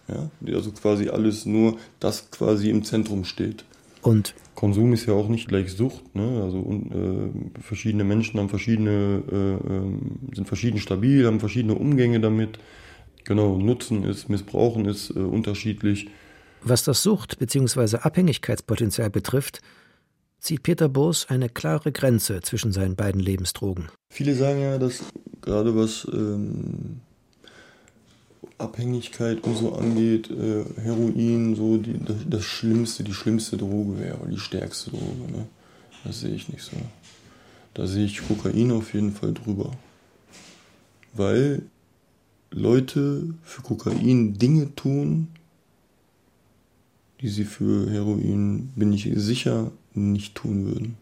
Ja? Also quasi alles nur, das quasi im Zentrum steht. Und Konsum ist ja auch nicht gleich Sucht. Ne? Also äh, verschiedene Menschen haben verschiedene, äh, ähm, sind verschieden stabil, haben verschiedene Umgänge damit. Genau, Nutzen ist, Missbrauchen ist äh, unterschiedlich. Was das Sucht- bzw. Abhängigkeitspotenzial betrifft, zieht Peter Boos eine klare Grenze zwischen seinen beiden Lebensdrogen. Viele sagen ja, dass gerade was ähm, Abhängigkeit und so angeht, äh, Heroin so die, das, das, Schlimmste, die schlimmste Droge wäre, die stärkste Droge. Ne? Das sehe ich nicht so. Da sehe ich Kokain auf jeden Fall drüber. Weil Leute für Kokain Dinge tun, die sie für Heroin, bin ich sicher, nicht tun würden.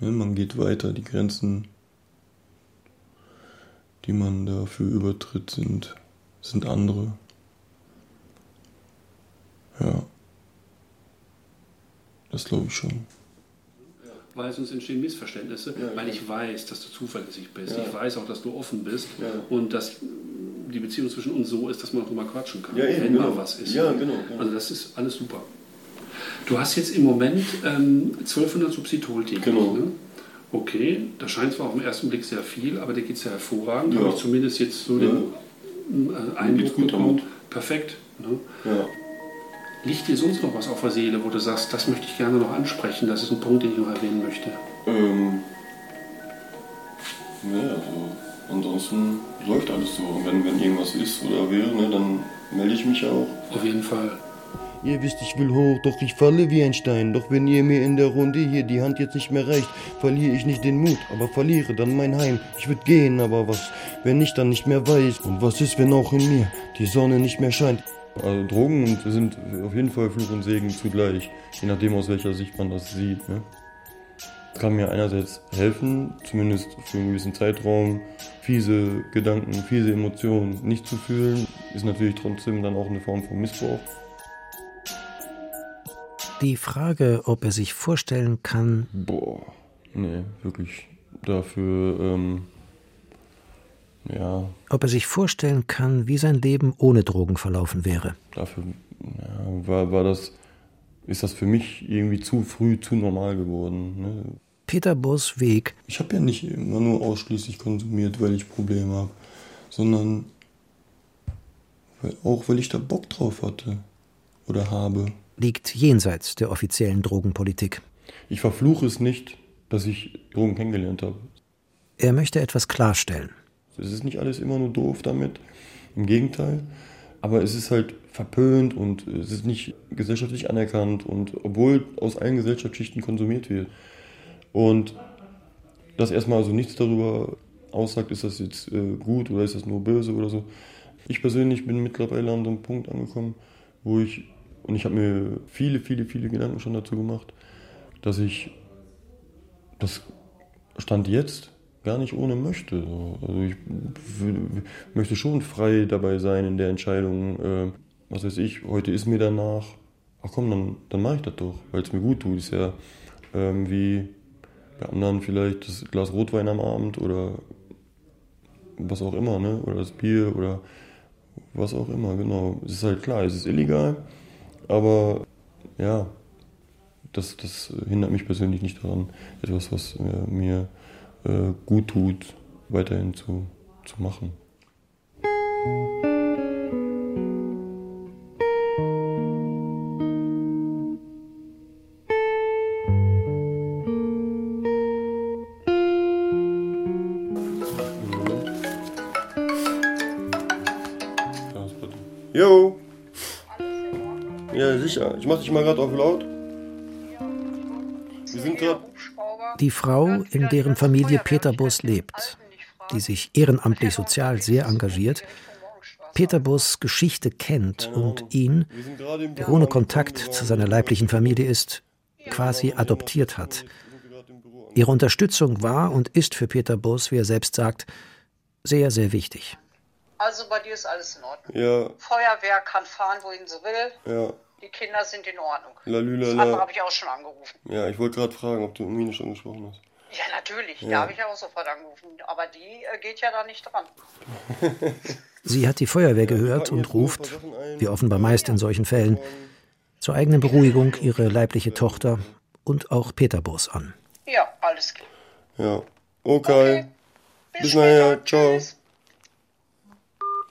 Ja, man geht weiter, die Grenzen, die man dafür übertritt, sind, sind andere. Ja. Das glaube ich schon. Weil sonst entstehen Missverständnisse, ja, weil ich weiß, dass du zuverlässig bist. Ja. Ich weiß auch, dass du offen bist und dass die Beziehung zwischen uns so ist, dass man auch mal quatschen kann, wenn genau. mal was ist. Ja, genau, genau. Also das ist alles super. Du hast jetzt im Moment ähm, 1200 Substitul täglich. Genau. Ne? Okay, das scheint zwar auf den ersten Blick sehr viel, aber der geht sehr hervorragend. Ja. Habe ich zumindest jetzt so den äh, Eindruck bekommen. Perfekt. Ne? Ja. Liegt dir sonst noch was auf der Seele, wo du sagst, das möchte ich gerne noch ansprechen, das ist ein Punkt, den ich noch erwähnen möchte? Ähm, ne, also ansonsten läuft alles so. Und wenn, wenn irgendwas ist oder wäre, ne, dann melde ich mich auch. Auf jeden Fall. Ihr wisst, ich will hoch, doch ich falle wie ein Stein. Doch wenn ihr mir in der Runde hier die Hand jetzt nicht mehr reicht, verliere ich nicht den Mut, aber verliere dann mein Heim. Ich würde gehen, aber was, wenn ich dann nicht mehr weiß? Und was ist, wenn auch in mir die Sonne nicht mehr scheint? Also Drogen sind auf jeden Fall Fluch und Segen zugleich, je nachdem aus welcher Sicht man das sieht. Ne? Kann mir einerseits helfen, zumindest für einen gewissen Zeitraum, fiese Gedanken, fiese Emotionen nicht zu fühlen, ist natürlich trotzdem dann auch eine Form von Missbrauch. Die Frage, ob er sich vorstellen kann. Boah, nee, wirklich dafür, ähm, ja. Ob er sich vorstellen kann, wie sein Leben ohne Drogen verlaufen wäre. Dafür ja, war, war das, ist das für mich irgendwie zu früh, zu normal geworden. Ne? Peter Boss Weg. Ich habe ja nicht immer nur ausschließlich konsumiert, weil ich Probleme habe, sondern weil, auch weil ich da Bock drauf hatte oder habe liegt jenseits der offiziellen Drogenpolitik. Ich verfluche es nicht, dass ich Drogen kennengelernt habe. Er möchte etwas klarstellen. Es ist nicht alles immer nur doof damit, im Gegenteil. Aber es ist halt verpönt und es ist nicht gesellschaftlich anerkannt und obwohl aus allen Gesellschaftsschichten konsumiert wird. Und das erstmal also nichts darüber aussagt, ist das jetzt äh, gut oder ist das nur böse oder so. Ich persönlich bin mittlerweile an so einem Punkt angekommen, wo ich und ich habe mir viele, viele, viele Gedanken schon dazu gemacht, dass ich das Stand jetzt gar nicht ohne möchte. Also ich möchte schon frei dabei sein in der Entscheidung, äh, was weiß ich, heute ist mir danach, ach komm, dann, dann mache ich das doch, weil es mir gut tut. Ist ja ähm, wie bei anderen vielleicht das Glas Rotwein am Abend oder was auch immer, ne? oder das Bier oder was auch immer, genau. Es ist halt klar, es ist illegal. Aber ja, das, das hindert mich persönlich nicht daran, etwas, was äh, mir äh, gut tut, weiterhin zu, zu machen. Sicher. Ich mach dich mal gerade auf laut. Wir sind gerade. Die Frau, in deren Familie Peter Bus lebt, die sich ehrenamtlich sozial sehr engagiert, Peter Bus Geschichte kennt und ihn, der ohne Kontakt zu seiner leiblichen Familie ist, quasi adoptiert hat, Ihre Unterstützung war und ist für Peter Bos, wie er selbst sagt, sehr, sehr wichtig. Also bei dir ist alles in Ordnung. Ja. Feuerwehr kann fahren, wohin sie will. Ja. Die Kinder sind in Ordnung. Lalülala. Das andere habe ich auch schon angerufen. Ja, ich wollte gerade fragen, ob du Mine schon gesprochen hast. Ja, natürlich. Ja. Da habe ich ja auch sofort angerufen. Aber die äh, geht ja da nicht dran. Sie hat die Feuerwehr gehört und ruft, wie offenbar meist in solchen Fällen, zur eigenen Beruhigung ihre leibliche Tochter und auch Peter Bos an. Ja, alles klar. Ja. Okay. Bis, Bis nachher. später. Ciao. Tschüss.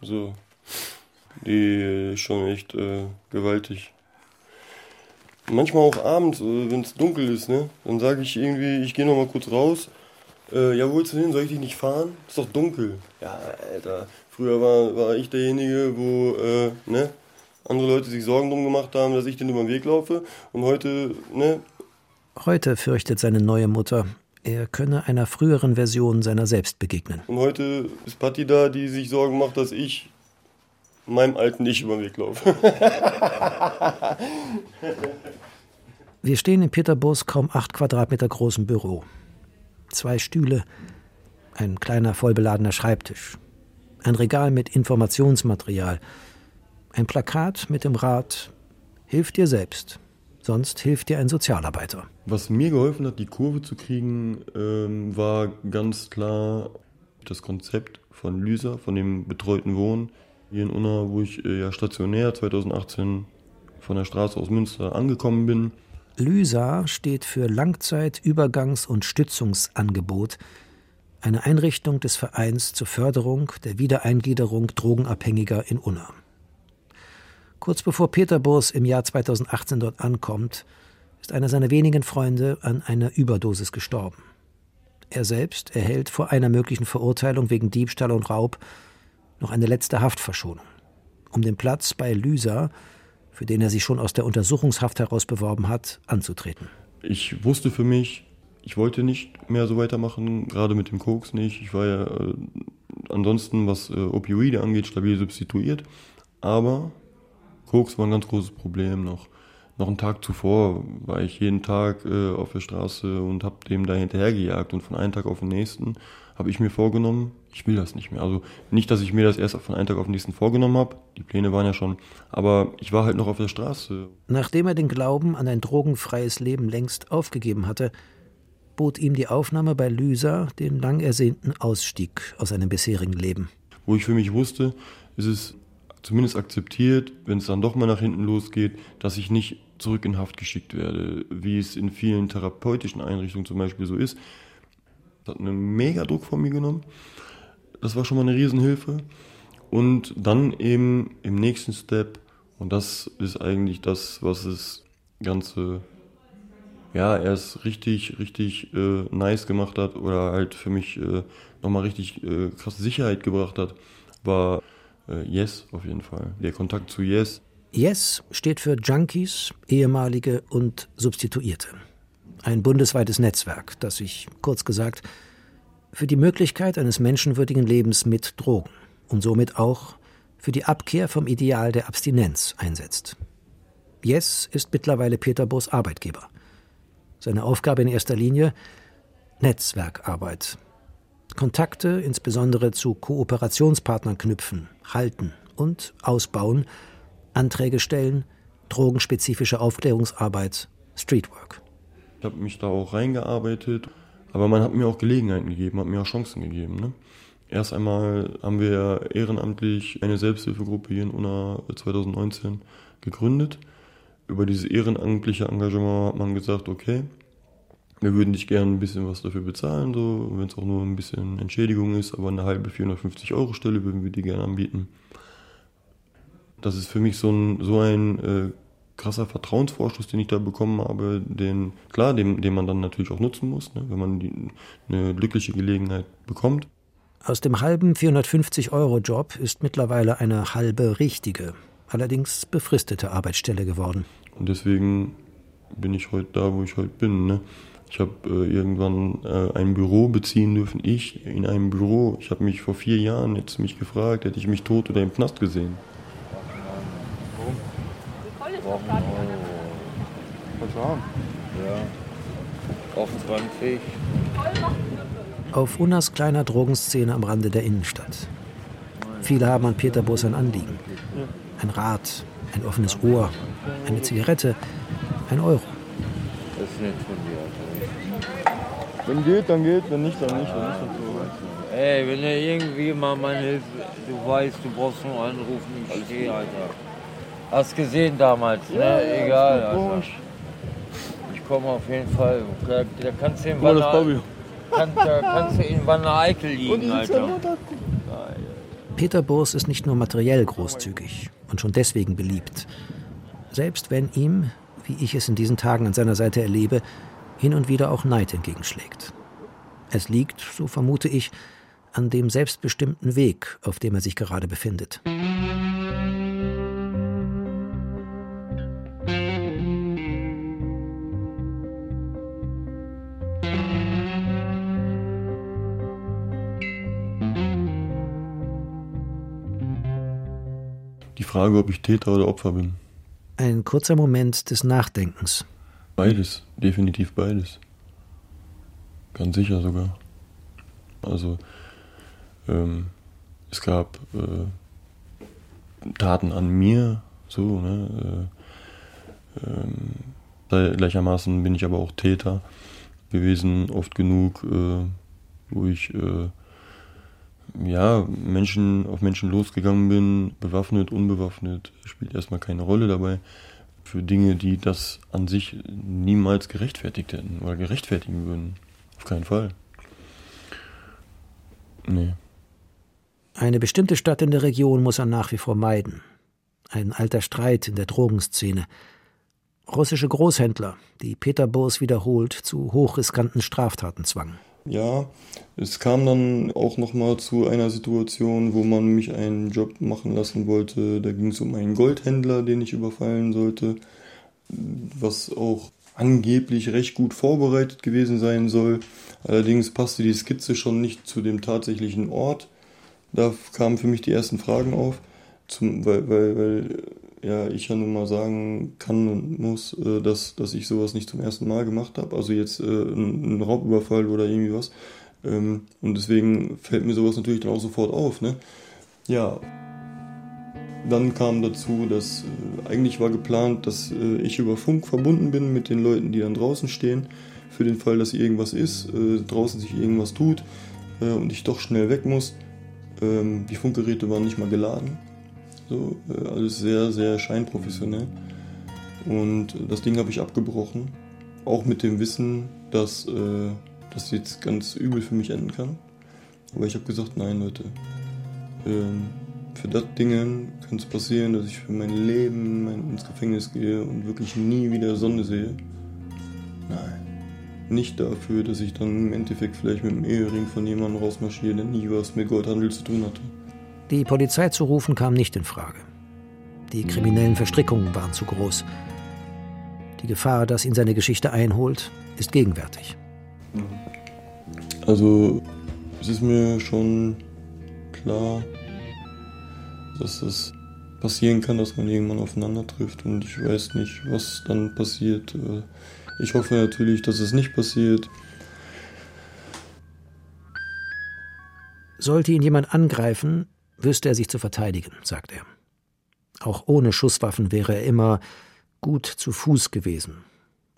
So. Die ist schon echt äh, gewaltig. Manchmal auch abends, äh, wenn es dunkel ist, ne? Dann sage ich irgendwie, ich gehe noch mal kurz raus. Äh, ja, wo willst du hin? Soll ich dich nicht fahren? Ist doch dunkel. Ja, Alter. Früher war, war ich derjenige, wo, äh, ne? Andere Leute sich Sorgen drum gemacht haben, dass ich den über den Weg laufe. Und heute, ne? Heute fürchtet seine neue Mutter, er könne einer früheren Version seiner selbst begegnen. Und heute ist Patti da, die sich Sorgen macht, dass ich meinem alten Ich über den Weg laufe. Wir stehen in Peter Bos kaum acht Quadratmeter großen Büro. Zwei Stühle, ein kleiner vollbeladener Schreibtisch, ein Regal mit Informationsmaterial, ein Plakat mit dem Rat Hilf dir selbst, sonst hilft dir ein Sozialarbeiter. Was mir geholfen hat, die Kurve zu kriegen, ähm, war ganz klar das Konzept von Lysa, von dem betreuten Wohnen hier in Unna, wo ich äh, ja stationär 2018 von der Straße aus Münster angekommen bin. Lysa steht für Langzeit-, Übergangs- und Stützungsangebot, eine Einrichtung des Vereins zur Förderung der Wiedereingliederung Drogenabhängiger in Unna. Kurz bevor Peter Burs im Jahr 2018 dort ankommt, ist einer seiner wenigen Freunde an einer Überdosis gestorben. Er selbst erhält vor einer möglichen Verurteilung wegen Diebstahl und Raub noch eine letzte Haftverschonung, um den Platz bei Lysa, für den er sich schon aus der Untersuchungshaft heraus beworben hat, anzutreten. Ich wusste für mich, ich wollte nicht mehr so weitermachen, gerade mit dem Koks nicht. Ich war ja äh, ansonsten, was äh, Opioide angeht, stabil substituiert. Aber Koks war ein ganz großes Problem noch. Noch einen Tag zuvor war ich jeden Tag äh, auf der Straße und habe dem da hinterhergejagt. Und von einem Tag auf den nächsten habe ich mir vorgenommen, ich will das nicht mehr. Also nicht, dass ich mir das erst von einem Tag auf den nächsten vorgenommen habe. Die Pläne waren ja schon. Aber ich war halt noch auf der Straße. Nachdem er den Glauben an ein drogenfreies Leben längst aufgegeben hatte, bot ihm die Aufnahme bei Lysa den lang ersehnten Ausstieg aus seinem bisherigen Leben. Wo ich für mich wusste, ist es zumindest akzeptiert, wenn es dann doch mal nach hinten losgeht, dass ich nicht zurück in Haft geschickt werde, wie es in vielen therapeutischen Einrichtungen zum Beispiel so ist. Das hat einen mega Druck von mir genommen. Das war schon mal eine Riesenhilfe. Und dann eben im nächsten Step, und das ist eigentlich das, was das Ganze, ja, erst richtig, richtig äh, nice gemacht hat oder halt für mich äh, nochmal richtig äh, krasse Sicherheit gebracht hat, war äh, Yes auf jeden Fall. Der Kontakt zu Yes. Yes steht für Junkies, ehemalige und Substituierte. Ein bundesweites Netzwerk, das sich, kurz gesagt, für die Möglichkeit eines menschenwürdigen Lebens mit Drogen und somit auch für die Abkehr vom Ideal der Abstinenz einsetzt. Yes ist mittlerweile Peter Bos Arbeitgeber. Seine Aufgabe in erster Linie Netzwerkarbeit. Kontakte insbesondere zu Kooperationspartnern knüpfen, halten und ausbauen, Anträge stellen, drogenspezifische Aufklärungsarbeit, Streetwork. Ich habe mich da auch reingearbeitet, aber man hat mir auch Gelegenheiten gegeben, hat mir auch Chancen gegeben. Ne? Erst einmal haben wir ehrenamtlich eine Selbsthilfegruppe hier in Unna 2019 gegründet. Über dieses ehrenamtliche Engagement hat man gesagt, okay, wir würden dich gerne ein bisschen was dafür bezahlen, so, wenn es auch nur ein bisschen Entschädigung ist, aber eine halbe 450 Euro Stelle würden wir dir gerne anbieten. Das ist für mich so ein, so ein äh, krasser Vertrauensvorschuss, den ich da bekommen habe, den, klar, den, den man dann natürlich auch nutzen muss, ne, wenn man die, eine glückliche Gelegenheit bekommt. Aus dem halben 450-Euro-Job ist mittlerweile eine halbe richtige, allerdings befristete Arbeitsstelle geworden. Und deswegen bin ich heute da, wo ich heute bin. Ne? Ich habe äh, irgendwann äh, ein Büro beziehen dürfen. Ich in einem Büro. Ich habe mich vor vier Jahren jetzt mich gefragt, hätte ich mich tot oder im Knast gesehen. 28. Auf Unas kleiner Drogenszene am Rande der Innenstadt. Viele haben an Peter Boos ein Anliegen. Ein Rad, ein offenes Ohr, eine Zigarette, ein Euro. Das ist nett von dir, Alter. Wenn geht, dann geht, wenn nicht, dann nicht. Dann ist das so. Ey, wenn du irgendwie mal meine Hilfe, du weißt, du brauchst nur anrufen, ich stehe, Alter. Hast gesehen damals, ne? Ja, Egal, Alter. Ich komme auf jeden Fall. Da, da kannst du in das Wanne, Bobby. kann, da kannst du in Wanne Eickel liegen, Alter. Alter. Peter Boos ist nicht nur materiell großzügig und schon deswegen beliebt. Selbst wenn ihm, wie ich es in diesen Tagen an seiner Seite erlebe, hin und wieder auch Neid entgegenschlägt. Es liegt, so vermute ich, an dem selbstbestimmten Weg, auf dem er sich gerade befindet. Frage, ob ich Täter oder Opfer bin. Ein kurzer Moment des Nachdenkens. Beides, definitiv beides. Ganz sicher sogar. Also, ähm, es gab äh, Taten an mir, so, ne? Äh, ähm, gleichermaßen bin ich aber auch Täter gewesen, oft genug, äh, wo ich äh, ja, Menschen auf Menschen losgegangen bin, bewaffnet, unbewaffnet, spielt erstmal keine Rolle dabei. Für Dinge, die das an sich niemals gerechtfertigt hätten oder gerechtfertigen würden. Auf keinen Fall. Nee. Eine bestimmte Stadt in der Region muss er nach wie vor meiden. Ein alter Streit in der Drogenszene. Russische Großhändler, die Peter Boos wiederholt zu hochriskanten Straftaten zwangen. Ja, es kam dann auch nochmal zu einer Situation, wo man mich einen Job machen lassen wollte. Da ging es um einen Goldhändler, den ich überfallen sollte, was auch angeblich recht gut vorbereitet gewesen sein soll. Allerdings passte die Skizze schon nicht zu dem tatsächlichen Ort. Da kamen für mich die ersten Fragen auf, zum, weil, weil, weil ja, ich ja nun mal sagen kann und muss, äh, dass, dass ich sowas nicht zum ersten Mal gemacht habe. Also jetzt äh, ein, Raubüberfall oder irgendwie was. Ähm, und deswegen fällt mir sowas natürlich dann auch sofort auf. Ne? Ja, dann kam dazu, dass äh, eigentlich war geplant, dass äh, ich über Funk verbunden bin mit den Leuten, die dann draußen stehen, für den Fall, dass irgendwas ist, äh, draußen sich irgendwas tut äh, und ich doch schnell weg muss. Ähm, die Funkgeräte waren nicht mal geladen. So, äh, alles sehr, sehr scheinprofessionell. Und das Ding habe ich abgebrochen. Auch mit dem Wissen, dass äh, das jetzt ganz übel für mich enden kann. Aber ich habe gesagt, nein, Leute. Ähm, für das Ding kann es passieren, dass ich für mein Leben ins Gefängnis gehe und wirklich nie wieder Sonne sehe. Nein. Nicht dafür, dass ich dann im Endeffekt vielleicht mit dem Ehering von jemandem rausmarschiere, der nie was mit Goldhandel zu tun hatte. Die Polizei zu rufen kam nicht in Frage. Die kriminellen Verstrickungen waren zu groß. Die Gefahr, dass ihn seine Geschichte einholt, ist gegenwärtig. Also, es ist mir schon klar, dass es passieren kann, dass man irgendwann aufeinander trifft und ich weiß nicht, was dann passiert. Ich hoffe natürlich, dass es nicht passiert. Sollte ihn jemand angreifen, wüsste er sich zu verteidigen, sagt er. Auch ohne Schusswaffen wäre er immer gut zu Fuß gewesen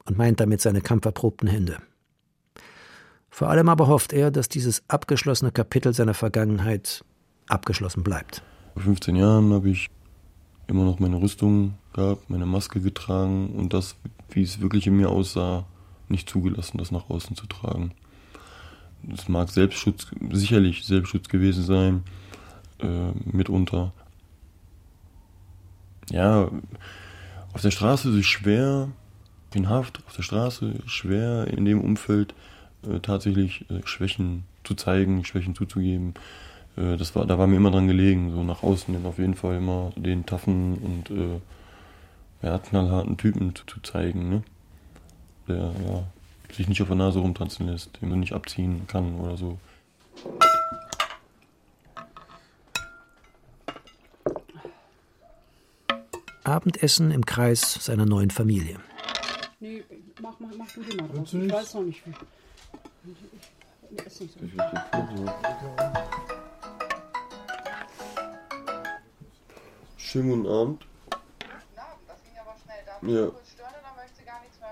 und meint damit seine kampferprobten Hände. Vor allem aber hofft er, dass dieses abgeschlossene Kapitel seiner Vergangenheit abgeschlossen bleibt. Vor 15 Jahren habe ich immer noch meine Rüstung gehabt, meine Maske getragen und das, wie es wirklich in mir aussah, nicht zugelassen, das nach außen zu tragen. Es mag Selbstschutz, sicherlich Selbstschutz gewesen sein, äh, mitunter. Ja, auf der Straße ist es schwer, in Haft, auf der Straße schwer in dem Umfeld äh, tatsächlich äh, Schwächen zu zeigen, Schwächen zuzugeben. Äh, das war, da war mir immer dran gelegen, so nach außen hin auf jeden Fall immer den taffen und äh, ja, knallharten Typen zu, zu zeigen, ne? Der ja, sich nicht auf der Nase rumtanzen lässt, den man nicht abziehen kann oder so. Abendessen im Kreis seiner neuen Familie. Nee, mach, mach, mach du die mal drauf. Ich weiß noch nicht wie. Ich. Schönen guten Abend. Ja.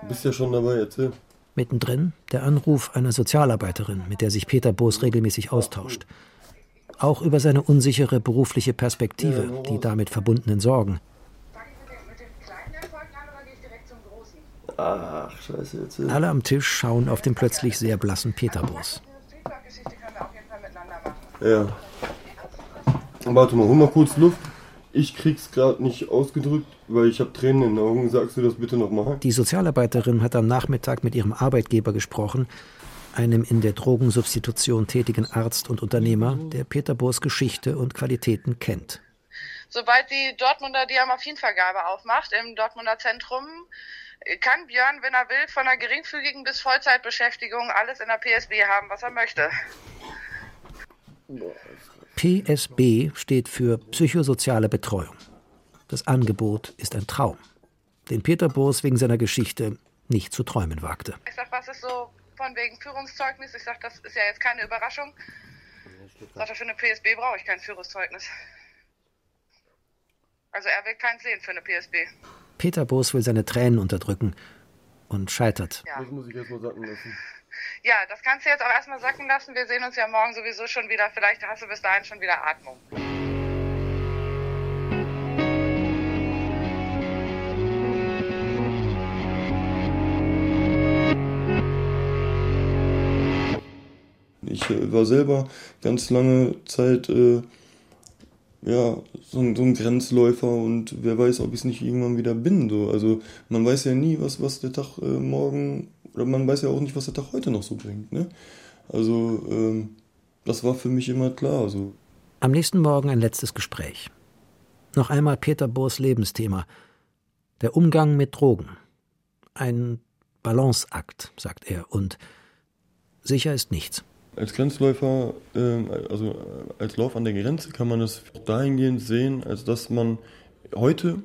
Du bist ja schon dabei, erzähl. Mittendrin der Anruf einer Sozialarbeiterin, mit der sich Peter Boos regelmäßig austauscht. Auch über seine unsichere berufliche Perspektive, die damit verbundenen Sorgen. Ach, scheiße, erzähl. Alle am Tisch schauen auf den plötzlich sehr blassen Peter Boos. Ja. Warte mal, hol mal kurz Luft. Ich krieg's gerade nicht ausgedrückt, weil ich habe Tränen in den Augen. Sagst du das bitte nochmal? Die Sozialarbeiterin hat am Nachmittag mit ihrem Arbeitgeber gesprochen, einem in der Drogensubstitution tätigen Arzt und Unternehmer, der Peter Bohrs Geschichte und Qualitäten kennt. Sobald die Dortmunder die Morphinvergabe aufmacht im Dortmunder Zentrum, kann Björn, wenn er will, von einer geringfügigen bis Vollzeitbeschäftigung alles in der PSB haben, was er möchte. PSB steht für psychosoziale Betreuung. Das Angebot ist ein Traum, den Peter Boos wegen seiner Geschichte nicht zu träumen wagte. Ich sag, was ist so von wegen Führungszeugnis? Ich sag, das ist ja jetzt keine Überraschung. Sagt er, für eine PSB brauche ich kein Führungszeugnis. Also er will keins sehen für eine PSB. Peter Boos will seine Tränen unterdrücken und scheitert. Ja. Das muss ich erstmal sacken lassen. Ja, das kannst du jetzt auch erstmal sacken lassen. Wir sehen uns ja morgen sowieso schon wieder. Vielleicht hast du bis dahin schon wieder Atmung. Ich äh, war selber ganz lange Zeit äh, ja, so ein, so ein Grenzläufer und wer weiß, ob ich es nicht irgendwann wieder bin. So. Also man weiß ja nie, was, was der Tag äh, morgen, oder man weiß ja auch nicht, was der Tag heute noch so bringt. Ne? Also ähm, das war für mich immer klar. So. Am nächsten Morgen ein letztes Gespräch. Noch einmal Peter Bohrs Lebensthema. Der Umgang mit Drogen. Ein Balanceakt, sagt er, und sicher ist nichts. Als Grenzläufer, äh, also als Lauf an der Grenze, kann man es dahingehend sehen, als dass man heute,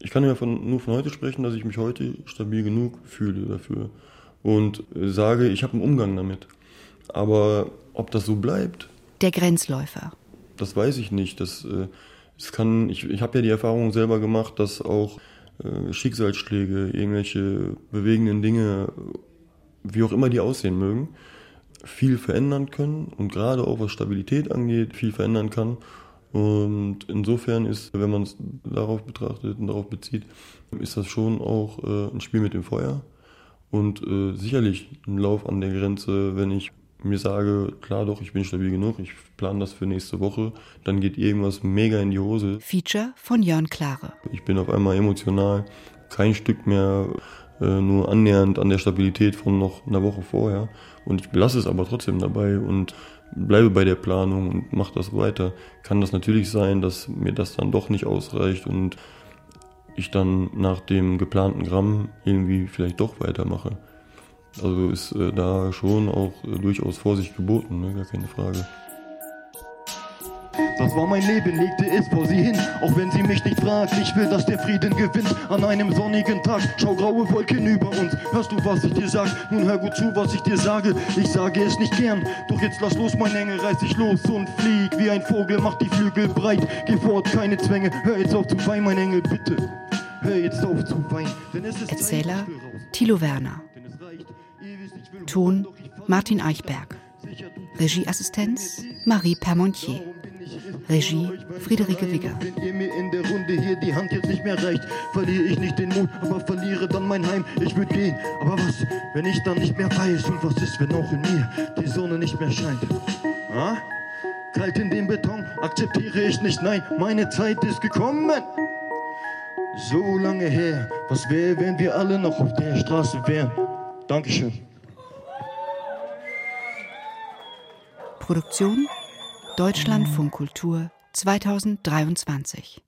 ich kann ja von, nur von heute sprechen, dass ich mich heute stabil genug fühle dafür und sage, ich habe einen Umgang damit. Aber ob das so bleibt, Der Grenzläufer. das weiß ich nicht. Das, äh, es kann, ich, ich habe ja die Erfahrung selber gemacht, dass auch äh, Schicksalsschläge, irgendwelche bewegenden Dinge, wie auch immer die aussehen mögen, viel verändern können und gerade auch was Stabilität angeht, viel verändern kann. Und insofern ist, wenn man es darauf betrachtet und darauf bezieht, ist das schon auch äh, ein Spiel mit dem Feuer. Und äh, sicherlich ein Lauf an der Grenze, wenn ich mir sage, klar doch, ich bin stabil genug, ich plane das für nächste Woche, dann geht irgendwas mega in die Hose. Feature von Jörn Klare. Ich bin auf einmal emotional kein Stück mehr nur annähernd an der Stabilität von noch einer Woche vorher. Und ich belasse es aber trotzdem dabei und bleibe bei der Planung und mache das weiter. Kann das natürlich sein, dass mir das dann doch nicht ausreicht und ich dann nach dem geplanten Gramm irgendwie vielleicht doch weitermache. Also ist äh, da schon auch äh, durchaus Vorsicht geboten, ne? gar keine Frage. Das war mein Leben, legte es vor sie hin. Auch wenn sie mich nicht fragt, ich will, dass der Frieden gewinnt. An einem sonnigen Tag, schau graue Wolken über uns. Hörst du, was ich dir sag? Nun hör gut zu, was ich dir sage. Ich sage es nicht gern, doch jetzt lass los, mein Engel, reiß dich los und flieg. Wie ein Vogel, mach die Flügel breit. Geh fort, keine Zwänge. Hör jetzt auf zu weinen, mein Engel, bitte. Hör jetzt auf zu weinen. Denn es ist Erzähler Thilo Werner. Ton Martin Eichberg. Regieassistenz Marie Permontier. Regie Friederike Wigger. Wenn ihr mir in der Runde hier die Hand jetzt nicht mehr reicht, verliere ich nicht den Mut, aber verliere dann mein Heim. Ich würde gehen, aber was, wenn ich dann nicht mehr weiß? Und was ist, wenn auch in mir die Sonne nicht mehr scheint? Ah? Kalt in dem Beton, akzeptiere ich nicht, nein, meine Zeit ist gekommen. So lange her, was wäre, wenn wir alle noch auf der Straße wären? Dankeschön. Produktion Deutschlandfunk Kultur 2023